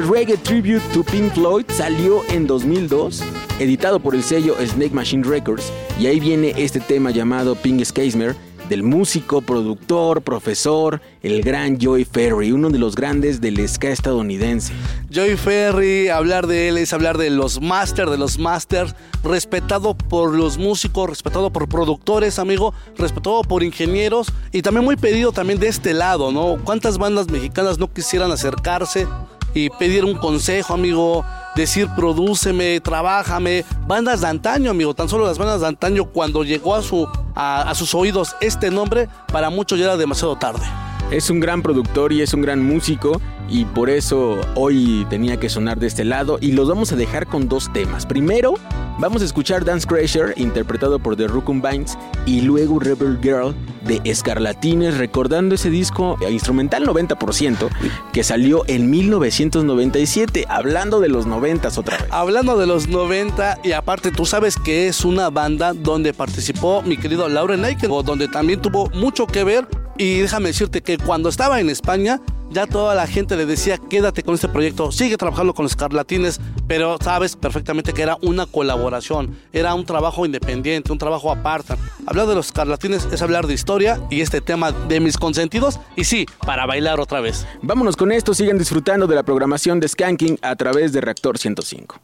De Reggae Tribute to Pink Floyd salió en 2002, editado por el sello Snake Machine Records, y ahí viene este tema llamado Pink Skasmer del músico, productor, profesor, el gran Joey Ferry, uno de los grandes del ska estadounidense. Joey Ferry, hablar de él es hablar de los masters, de los masters, respetado por los músicos, respetado por productores, amigo, respetado por ingenieros y también muy pedido también de este lado, ¿no? ¿Cuántas bandas mexicanas no quisieran acercarse y pedir un consejo, amigo? Decir, prodúceme, trabájame. Bandas de antaño, amigo. Tan solo las bandas de antaño, cuando llegó a, su, a, a sus oídos este nombre, para muchos ya era demasiado tarde. Es un gran productor y es un gran músico y por eso hoy tenía que sonar de este lado y los vamos a dejar con dos temas. Primero, Vamos a escuchar Dance Crasher, interpretado por The Rucumbines, y luego Rebel Girl de Escarlatines, recordando ese disco instrumental 90% que salió en 1997, hablando de los 90 otra vez. Hablando de los 90 y aparte tú sabes que es una banda donde participó mi querido Lauren Aiken, donde también tuvo mucho que ver y déjame decirte que cuando estaba en España ya toda la gente le decía quédate con este proyecto, sigue trabajando con los Escarlatines, pero sabes perfectamente que era una colaboración, era un trabajo independiente, un trabajo aparte. Hablar de los Escarlatines es hablar de historia y este tema de mis consentidos y sí, para bailar otra vez. Vámonos con esto, sigan disfrutando de la programación de Skanking a través de Reactor 105.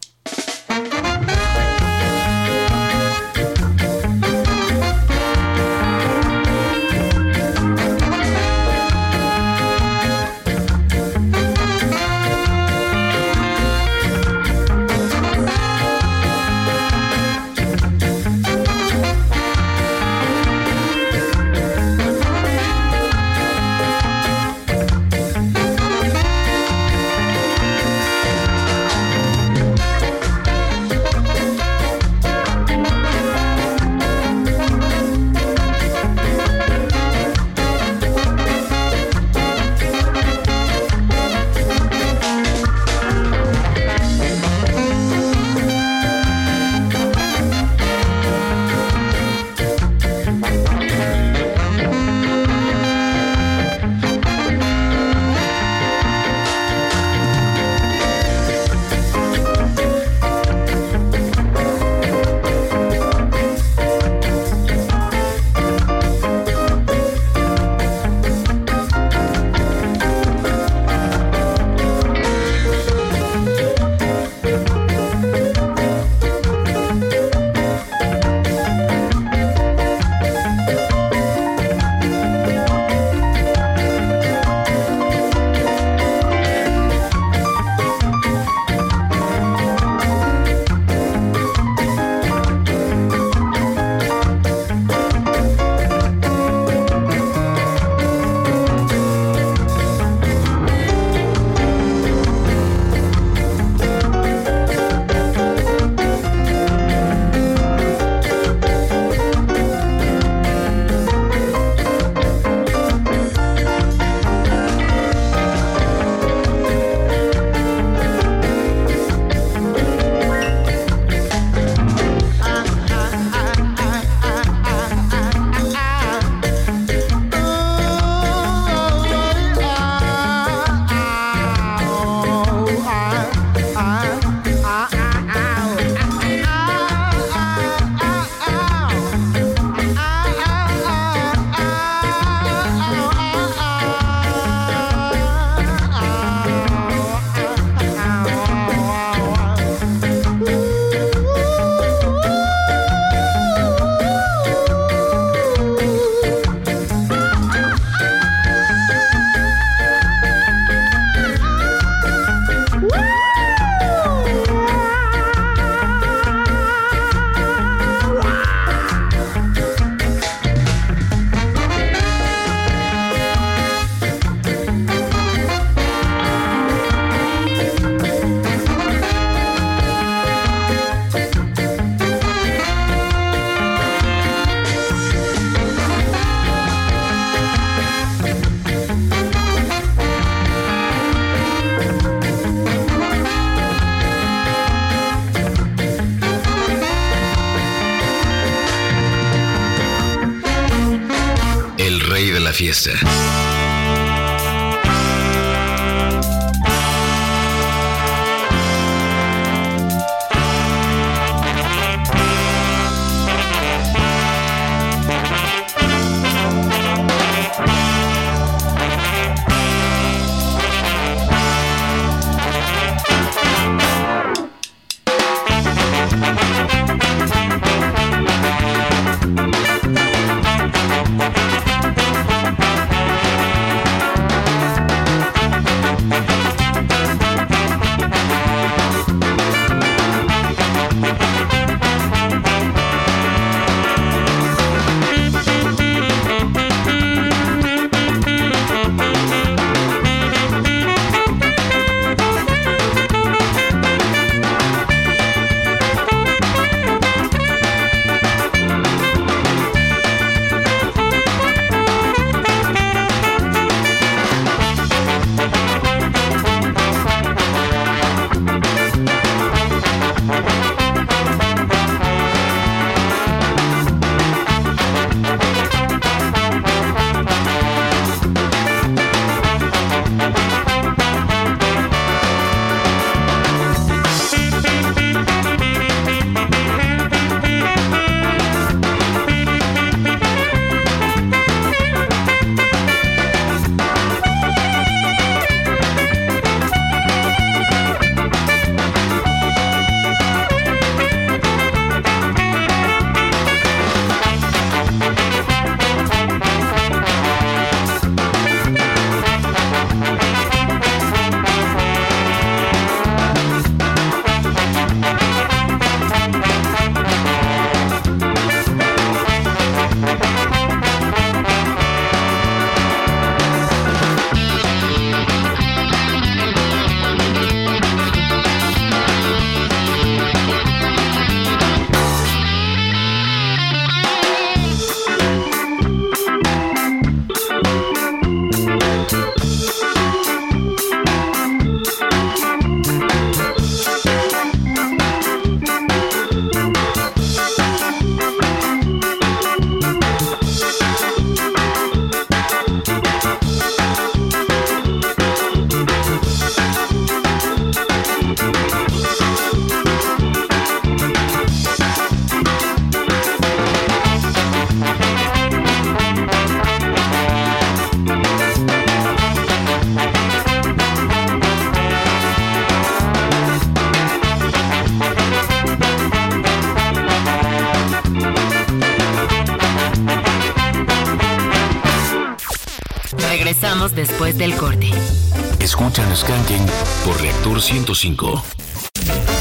105.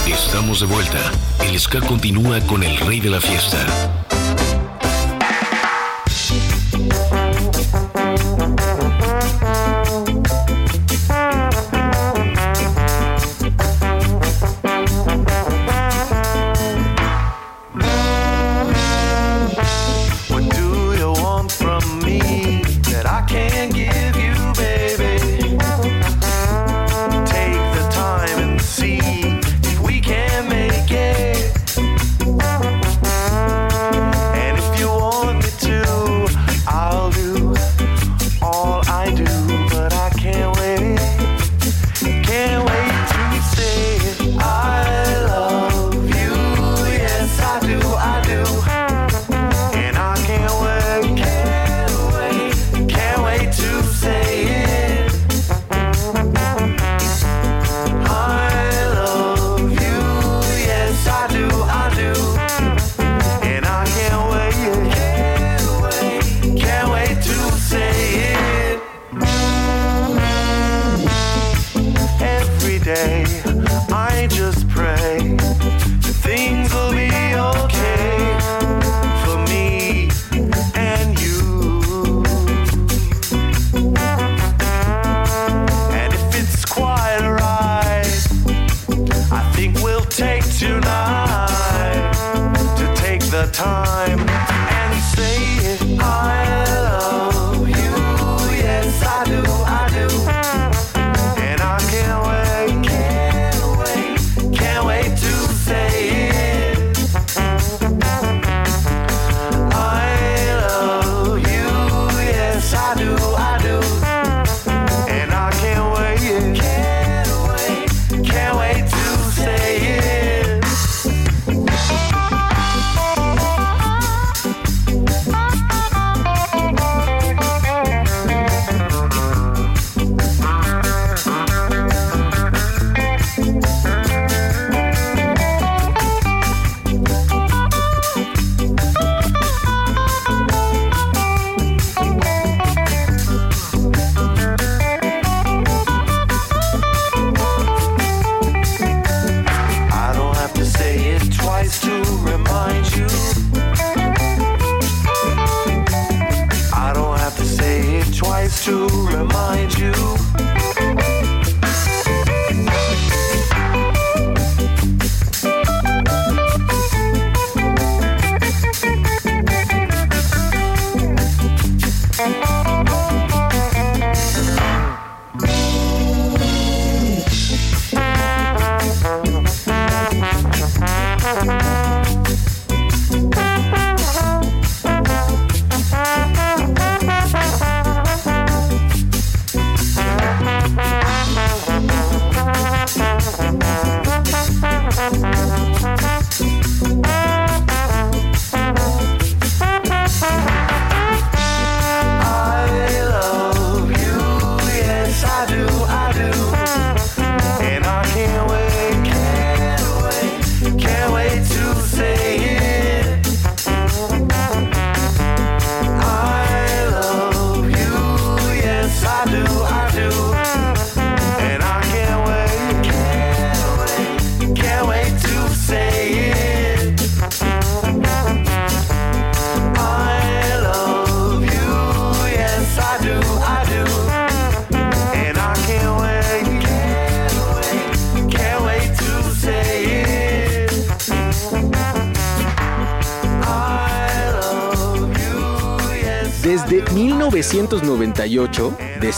Estamos de vuelta. El ska continúa con el rey de la fiesta,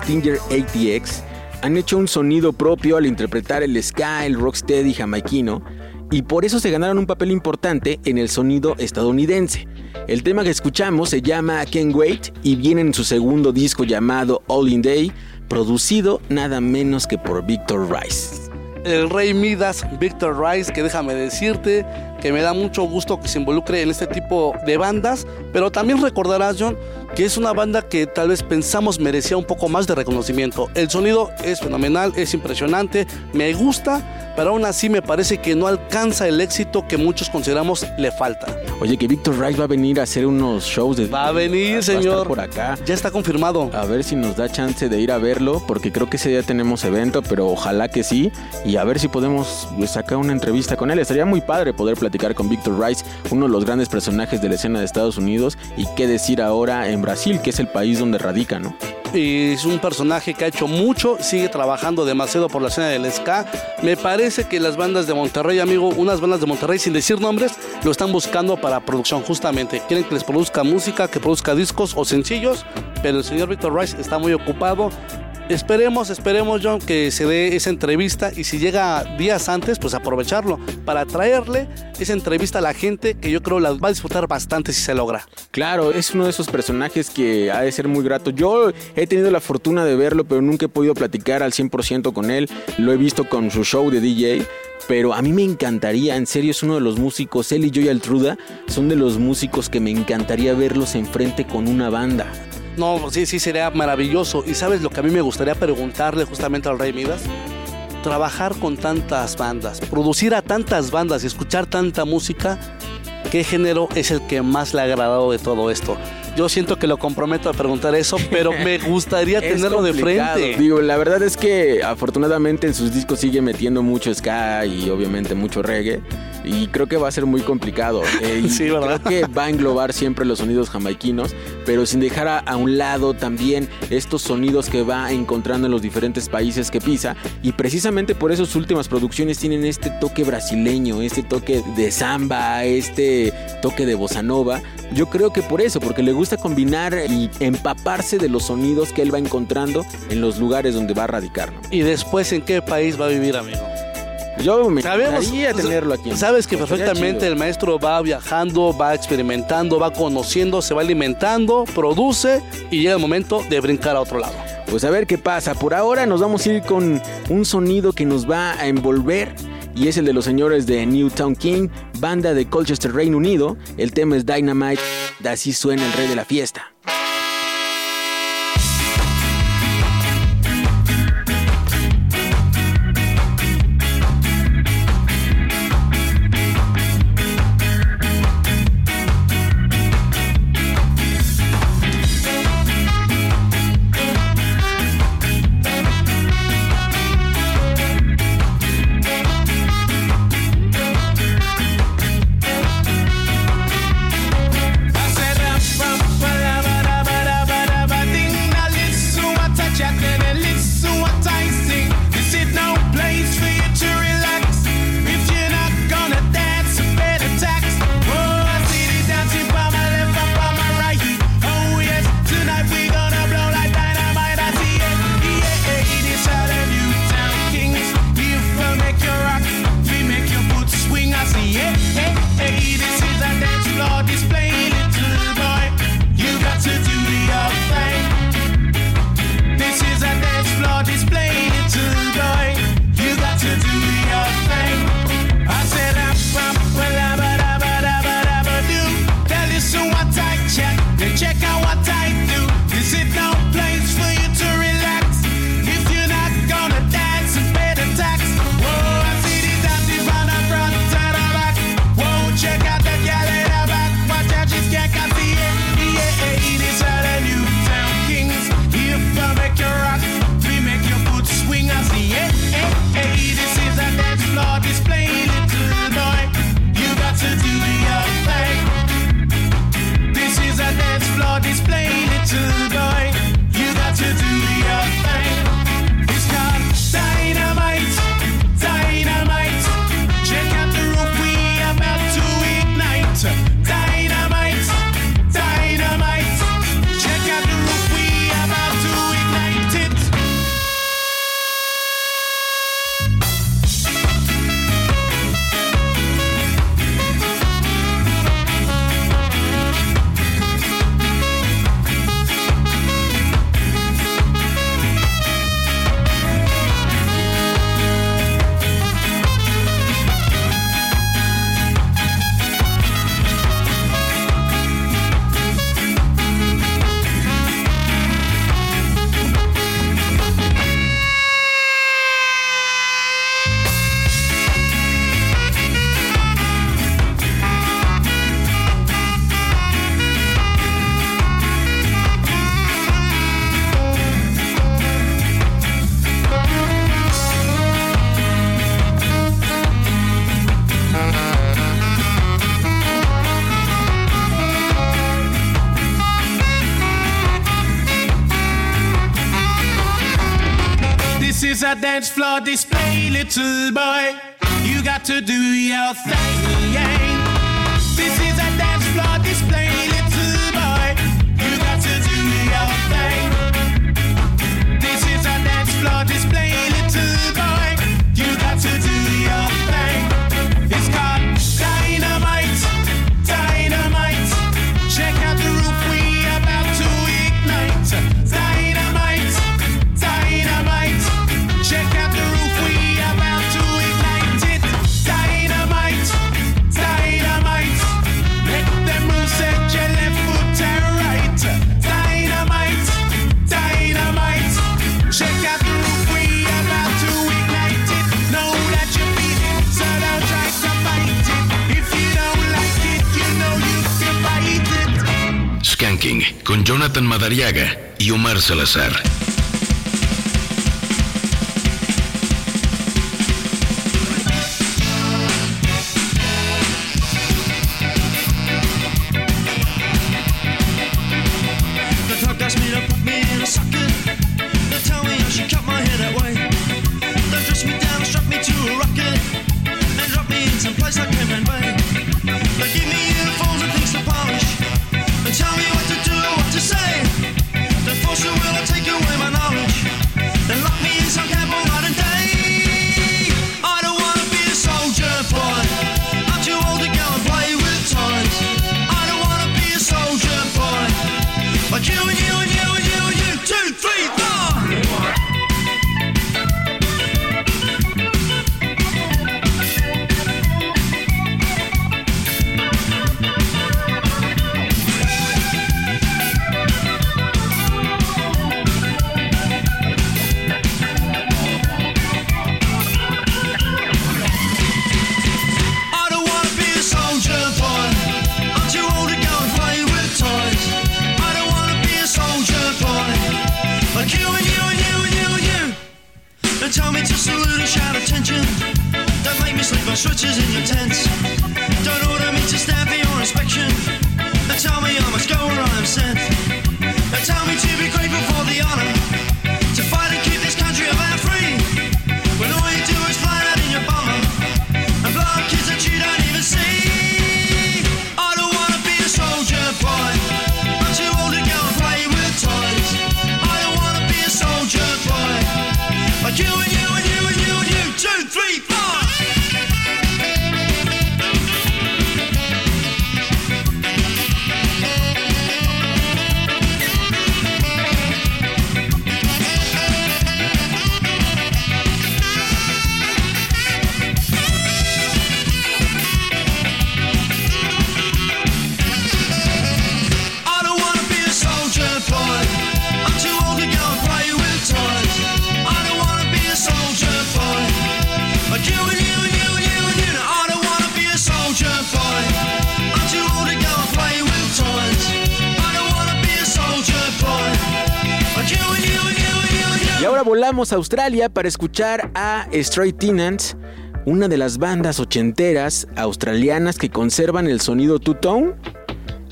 Stinger ATX han hecho un sonido propio al interpretar el ska, el rocksteady jamaiquino, y por eso se ganaron un papel importante en el sonido estadounidense. El tema que escuchamos se llama Can't Wait y viene en su segundo disco llamado All In Day, producido nada menos que por Victor Rice. El rey Midas, Victor Rice, que déjame decirte que me da mucho gusto que se involucre en este tipo de bandas, pero también recordarás, John, que es una banda que tal vez pensamos merecía un poco más de reconocimiento. El sonido es fenomenal, es impresionante, me gusta, pero aún así me parece que no alcanza el éxito que muchos consideramos le falta. Oye, que Víctor Rice va a venir a hacer unos shows de. Va a venir, va a estar señor. por acá. Ya está confirmado. A ver si nos da chance de ir a verlo, porque creo que ese día tenemos evento, pero ojalá que sí. Y a ver si podemos sacar una entrevista con él. Estaría muy padre poder platicar con Víctor Rice, uno de los grandes personajes de la escena de Estados Unidos. Y qué decir ahora en Brasil, que es el país donde radica, ¿no? Es un personaje que ha hecho mucho, sigue trabajando demasiado por la escena del ska. Me parece que las bandas de Monterrey, amigo, unas bandas de Monterrey, sin decir nombres, lo están buscando para producción justamente. Quieren que les produzca música, que produzca discos o sencillos, pero el señor Victor Rice está muy ocupado. Esperemos, esperemos, John, que se dé esa entrevista y si llega días antes, pues aprovecharlo para traerle esa entrevista a la gente que yo creo la va a disfrutar bastante si se logra. Claro, es uno de esos personajes que ha de ser muy grato. Yo he tenido la fortuna de verlo, pero nunca he podido platicar al 100% con él. Lo he visto con su show de DJ. Pero a mí me encantaría, en serio es uno de los músicos, él y Joy Altruda son de los músicos que me encantaría verlos enfrente con una banda. No, sí, sí, sería maravilloso. ¿Y sabes lo que a mí me gustaría preguntarle justamente al Rey Midas? Trabajar con tantas bandas, producir a tantas bandas y escuchar tanta música, ¿qué género es el que más le ha agradado de todo esto? Yo siento que lo comprometo a preguntar eso, pero me gustaría tenerlo de frente. Digo, la verdad es que afortunadamente en sus discos sigue metiendo mucho ska y obviamente mucho reggae. Y creo que va a ser muy complicado. Eh, Sí, ¿verdad? Creo que va a englobar siempre los sonidos jamaiquinos, pero sin dejar a, a un lado también estos sonidos que va encontrando en los diferentes países que pisa. Y precisamente por eso sus últimas producciones tienen este toque brasileño, este toque de samba, este toque de bossa nova. Yo creo que por eso, porque le gusta combinar y empaparse de los sonidos que él va encontrando en los lugares donde va a radicar. ¿no? ¿Y después en qué país va a vivir, amigo? Yo me Sabemos, tenerlo aquí. Sabes que perfectamente el maestro va viajando, va experimentando, va conociendo, se va alimentando, produce y llega el momento de brincar a otro lado. Pues a ver qué pasa. Por ahora nos vamos a ir con un sonido que nos va a envolver. Y es el de los señores de Newtown King, banda de Colchester, Reino Unido. El tema es Dynamite. Así suena el rey de la fiesta. Omar volamos a Australia para escuchar a Stray Tenants, una de las bandas ochenteras australianas que conservan el sonido two-tone.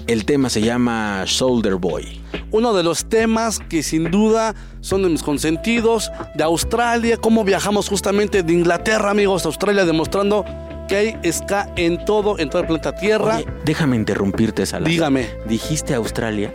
El tema se llama Shoulder Boy. Uno de los temas que sin duda son de mis consentidos de Australia, cómo viajamos justamente de Inglaterra, amigos, a Australia, demostrando que hay ska en todo, en todo el planeta Tierra. Oye, déjame interrumpirte, Salazar. Dígame. Dijiste Australia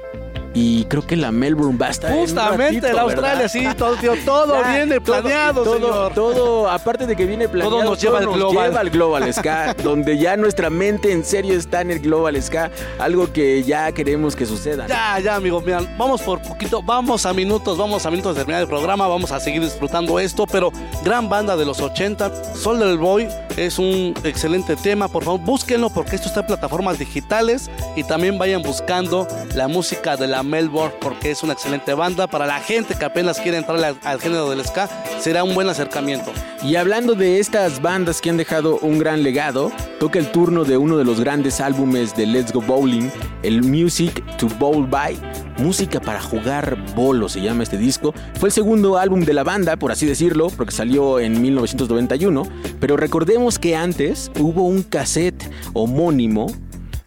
y creo que la Melbourne va a estar Justamente, ratito, la Australia, ¿verdad? sí, todo, tío, todo Ya, viene todo- planeado, todo, señor. todo, aparte de que viene planeado, nos lleva al global. lleva al Global Ska, donde ya nuestra mente en serio está en el Global Ska, algo que ya queremos que suceda. Ya, ya, amigos, miren, vamos por poquito, vamos a minutos, vamos a minutos de terminar el programa, vamos a seguir disfrutando esto, pero gran banda de los 80, Soldier Boy es un excelente tema, por favor, búsquenlo porque esto está en plataformas digitales y también vayan buscando la música de la Melbourne porque es una excelente banda para la gente que apenas quiere entrar al, al género del ska, será un buen acercamiento. Y hablando de estas bandas que han dejado un gran legado, toca el turno de uno de los grandes álbumes de Let's Go Bowling, el Music to Bowl By, música para jugar bolo se llama este disco. Fue el segundo álbum de la banda, por así decirlo, porque salió en 1991, pero recordemos que antes hubo un cassette homónimo.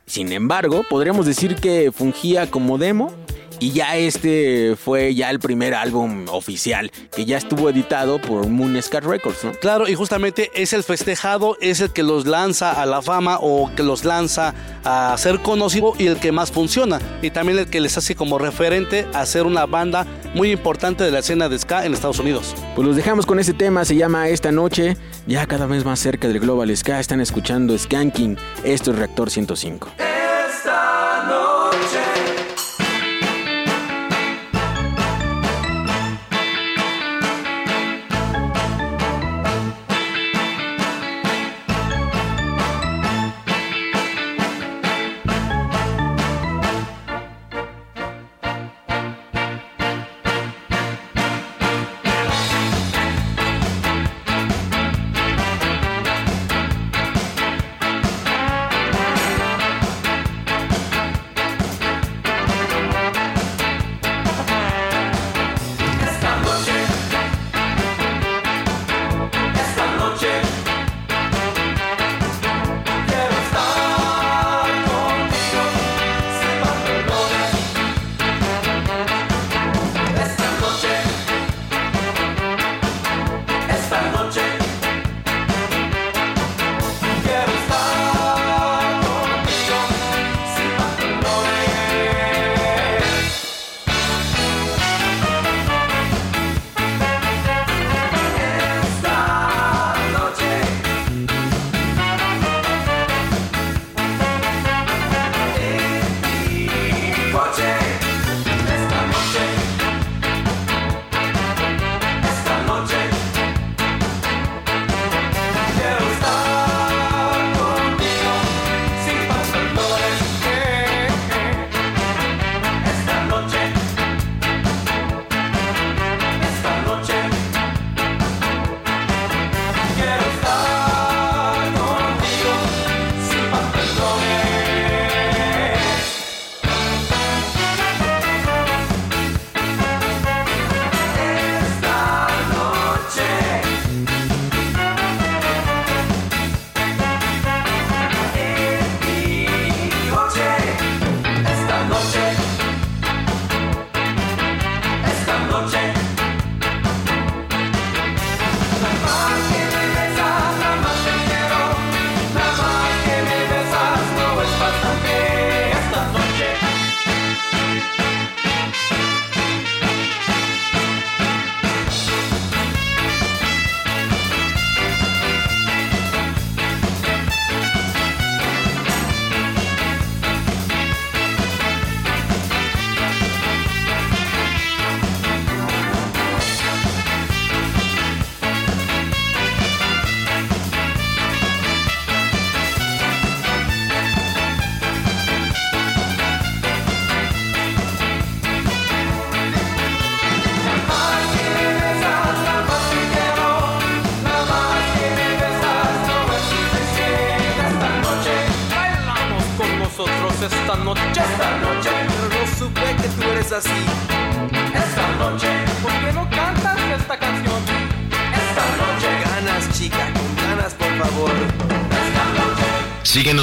Sin embargo, podríamos decir que fungía como demo Y ya este fue ya el primer álbum oficial que ya estuvo editado por Moon Scar Records, ¿no? Claro, y justamente es el festejado, es el que los lanza a la fama o que los lanza a ser conocido y el que más funciona. Y también el que les hace como referente a ser una banda muy importante de la escena de ska en Estados Unidos. Pues los dejamos con ese tema, se llama Esta Noche, ya cada vez más cerca del Global Ska, están escuchando Skanking, esto es Reactor 105.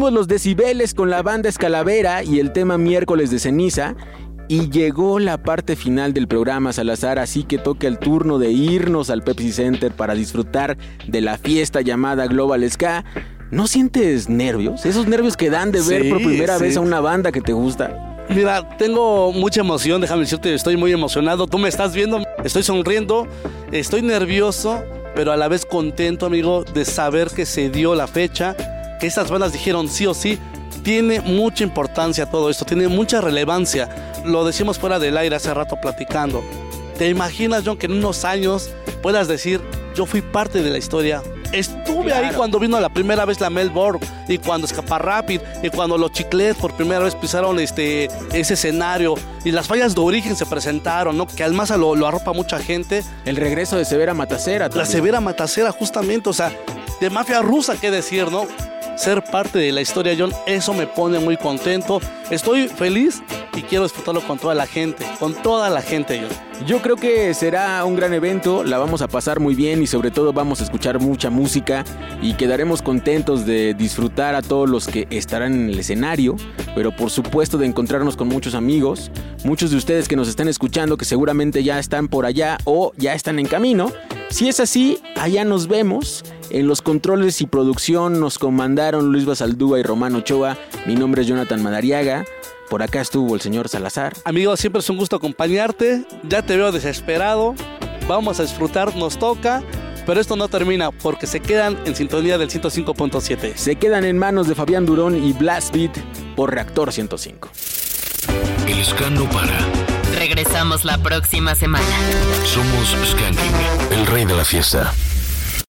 Subimos los decibeles con la banda Escalavera y el tema miércoles de ceniza. Y llegó la parte final del programa Salazar, así que toca el turno de irnos al Pepsi Center para disfrutar de la fiesta llamada Global Ska. ¿No sientes nervios? Esos nervios que dan de ver Sí, por primera sí. vez a una banda que te gusta. Mira, tengo mucha emoción, déjame decirte, estoy muy emocionado. Tú me estás viendo, estoy sonriendo, estoy nervioso, pero a la vez contento, amigo, de saber que se dio la fecha, que estas bandas dijeron sí o sí. Tiene mucha importancia todo esto, tiene mucha relevancia. Lo decimos fuera del aire hace rato platicando. ¿Te imaginas, John, que en unos años puedas decir, yo fui parte de la historia? Estuve ahí cuando vino la primera vez la Melbourne y cuando Escapa Rapid y cuando los Chiclets por primera vez pisaron este, ese escenario y las fallas de origen se presentaron, ¿no? Que Almaza lo, lo arropa mucha gente. El regreso de Severa Matacera. La Severa Matacera, justamente, o sea, de mafia rusa, qué decir, ¿no? Ser parte de la historia, John, eso me pone muy contento. Estoy feliz y quiero disfrutarlo con toda la gente, con toda la gente, John. Yo creo que será un gran evento, la vamos a pasar muy bien y sobre todo vamos a escuchar mucha música y quedaremos contentos de disfrutar a todos los que estarán en el escenario, pero por supuesto de encontrarnos con muchos amigos, muchos de ustedes que nos están escuchando que seguramente ya están por allá o ya están en camino. Si es así, allá nos vemos. En los controles y producción nos comandaron Luis Basaldúa y Romano Ochoa. Mi nombre es Jonathan Madariaga. Por acá estuvo el señor Salazar. Amigo, siempre es un gusto acompañarte. Ya te veo desesperado. Vamos a disfrutar, nos toca. Pero esto no termina porque se quedan en sintonía del 105.7. Se quedan en manos de Fabián Durón y Blast Beat por Reactor 105. El escano para. Regresamos la próxima semana. Somos Skanking, el rey de la fiesta.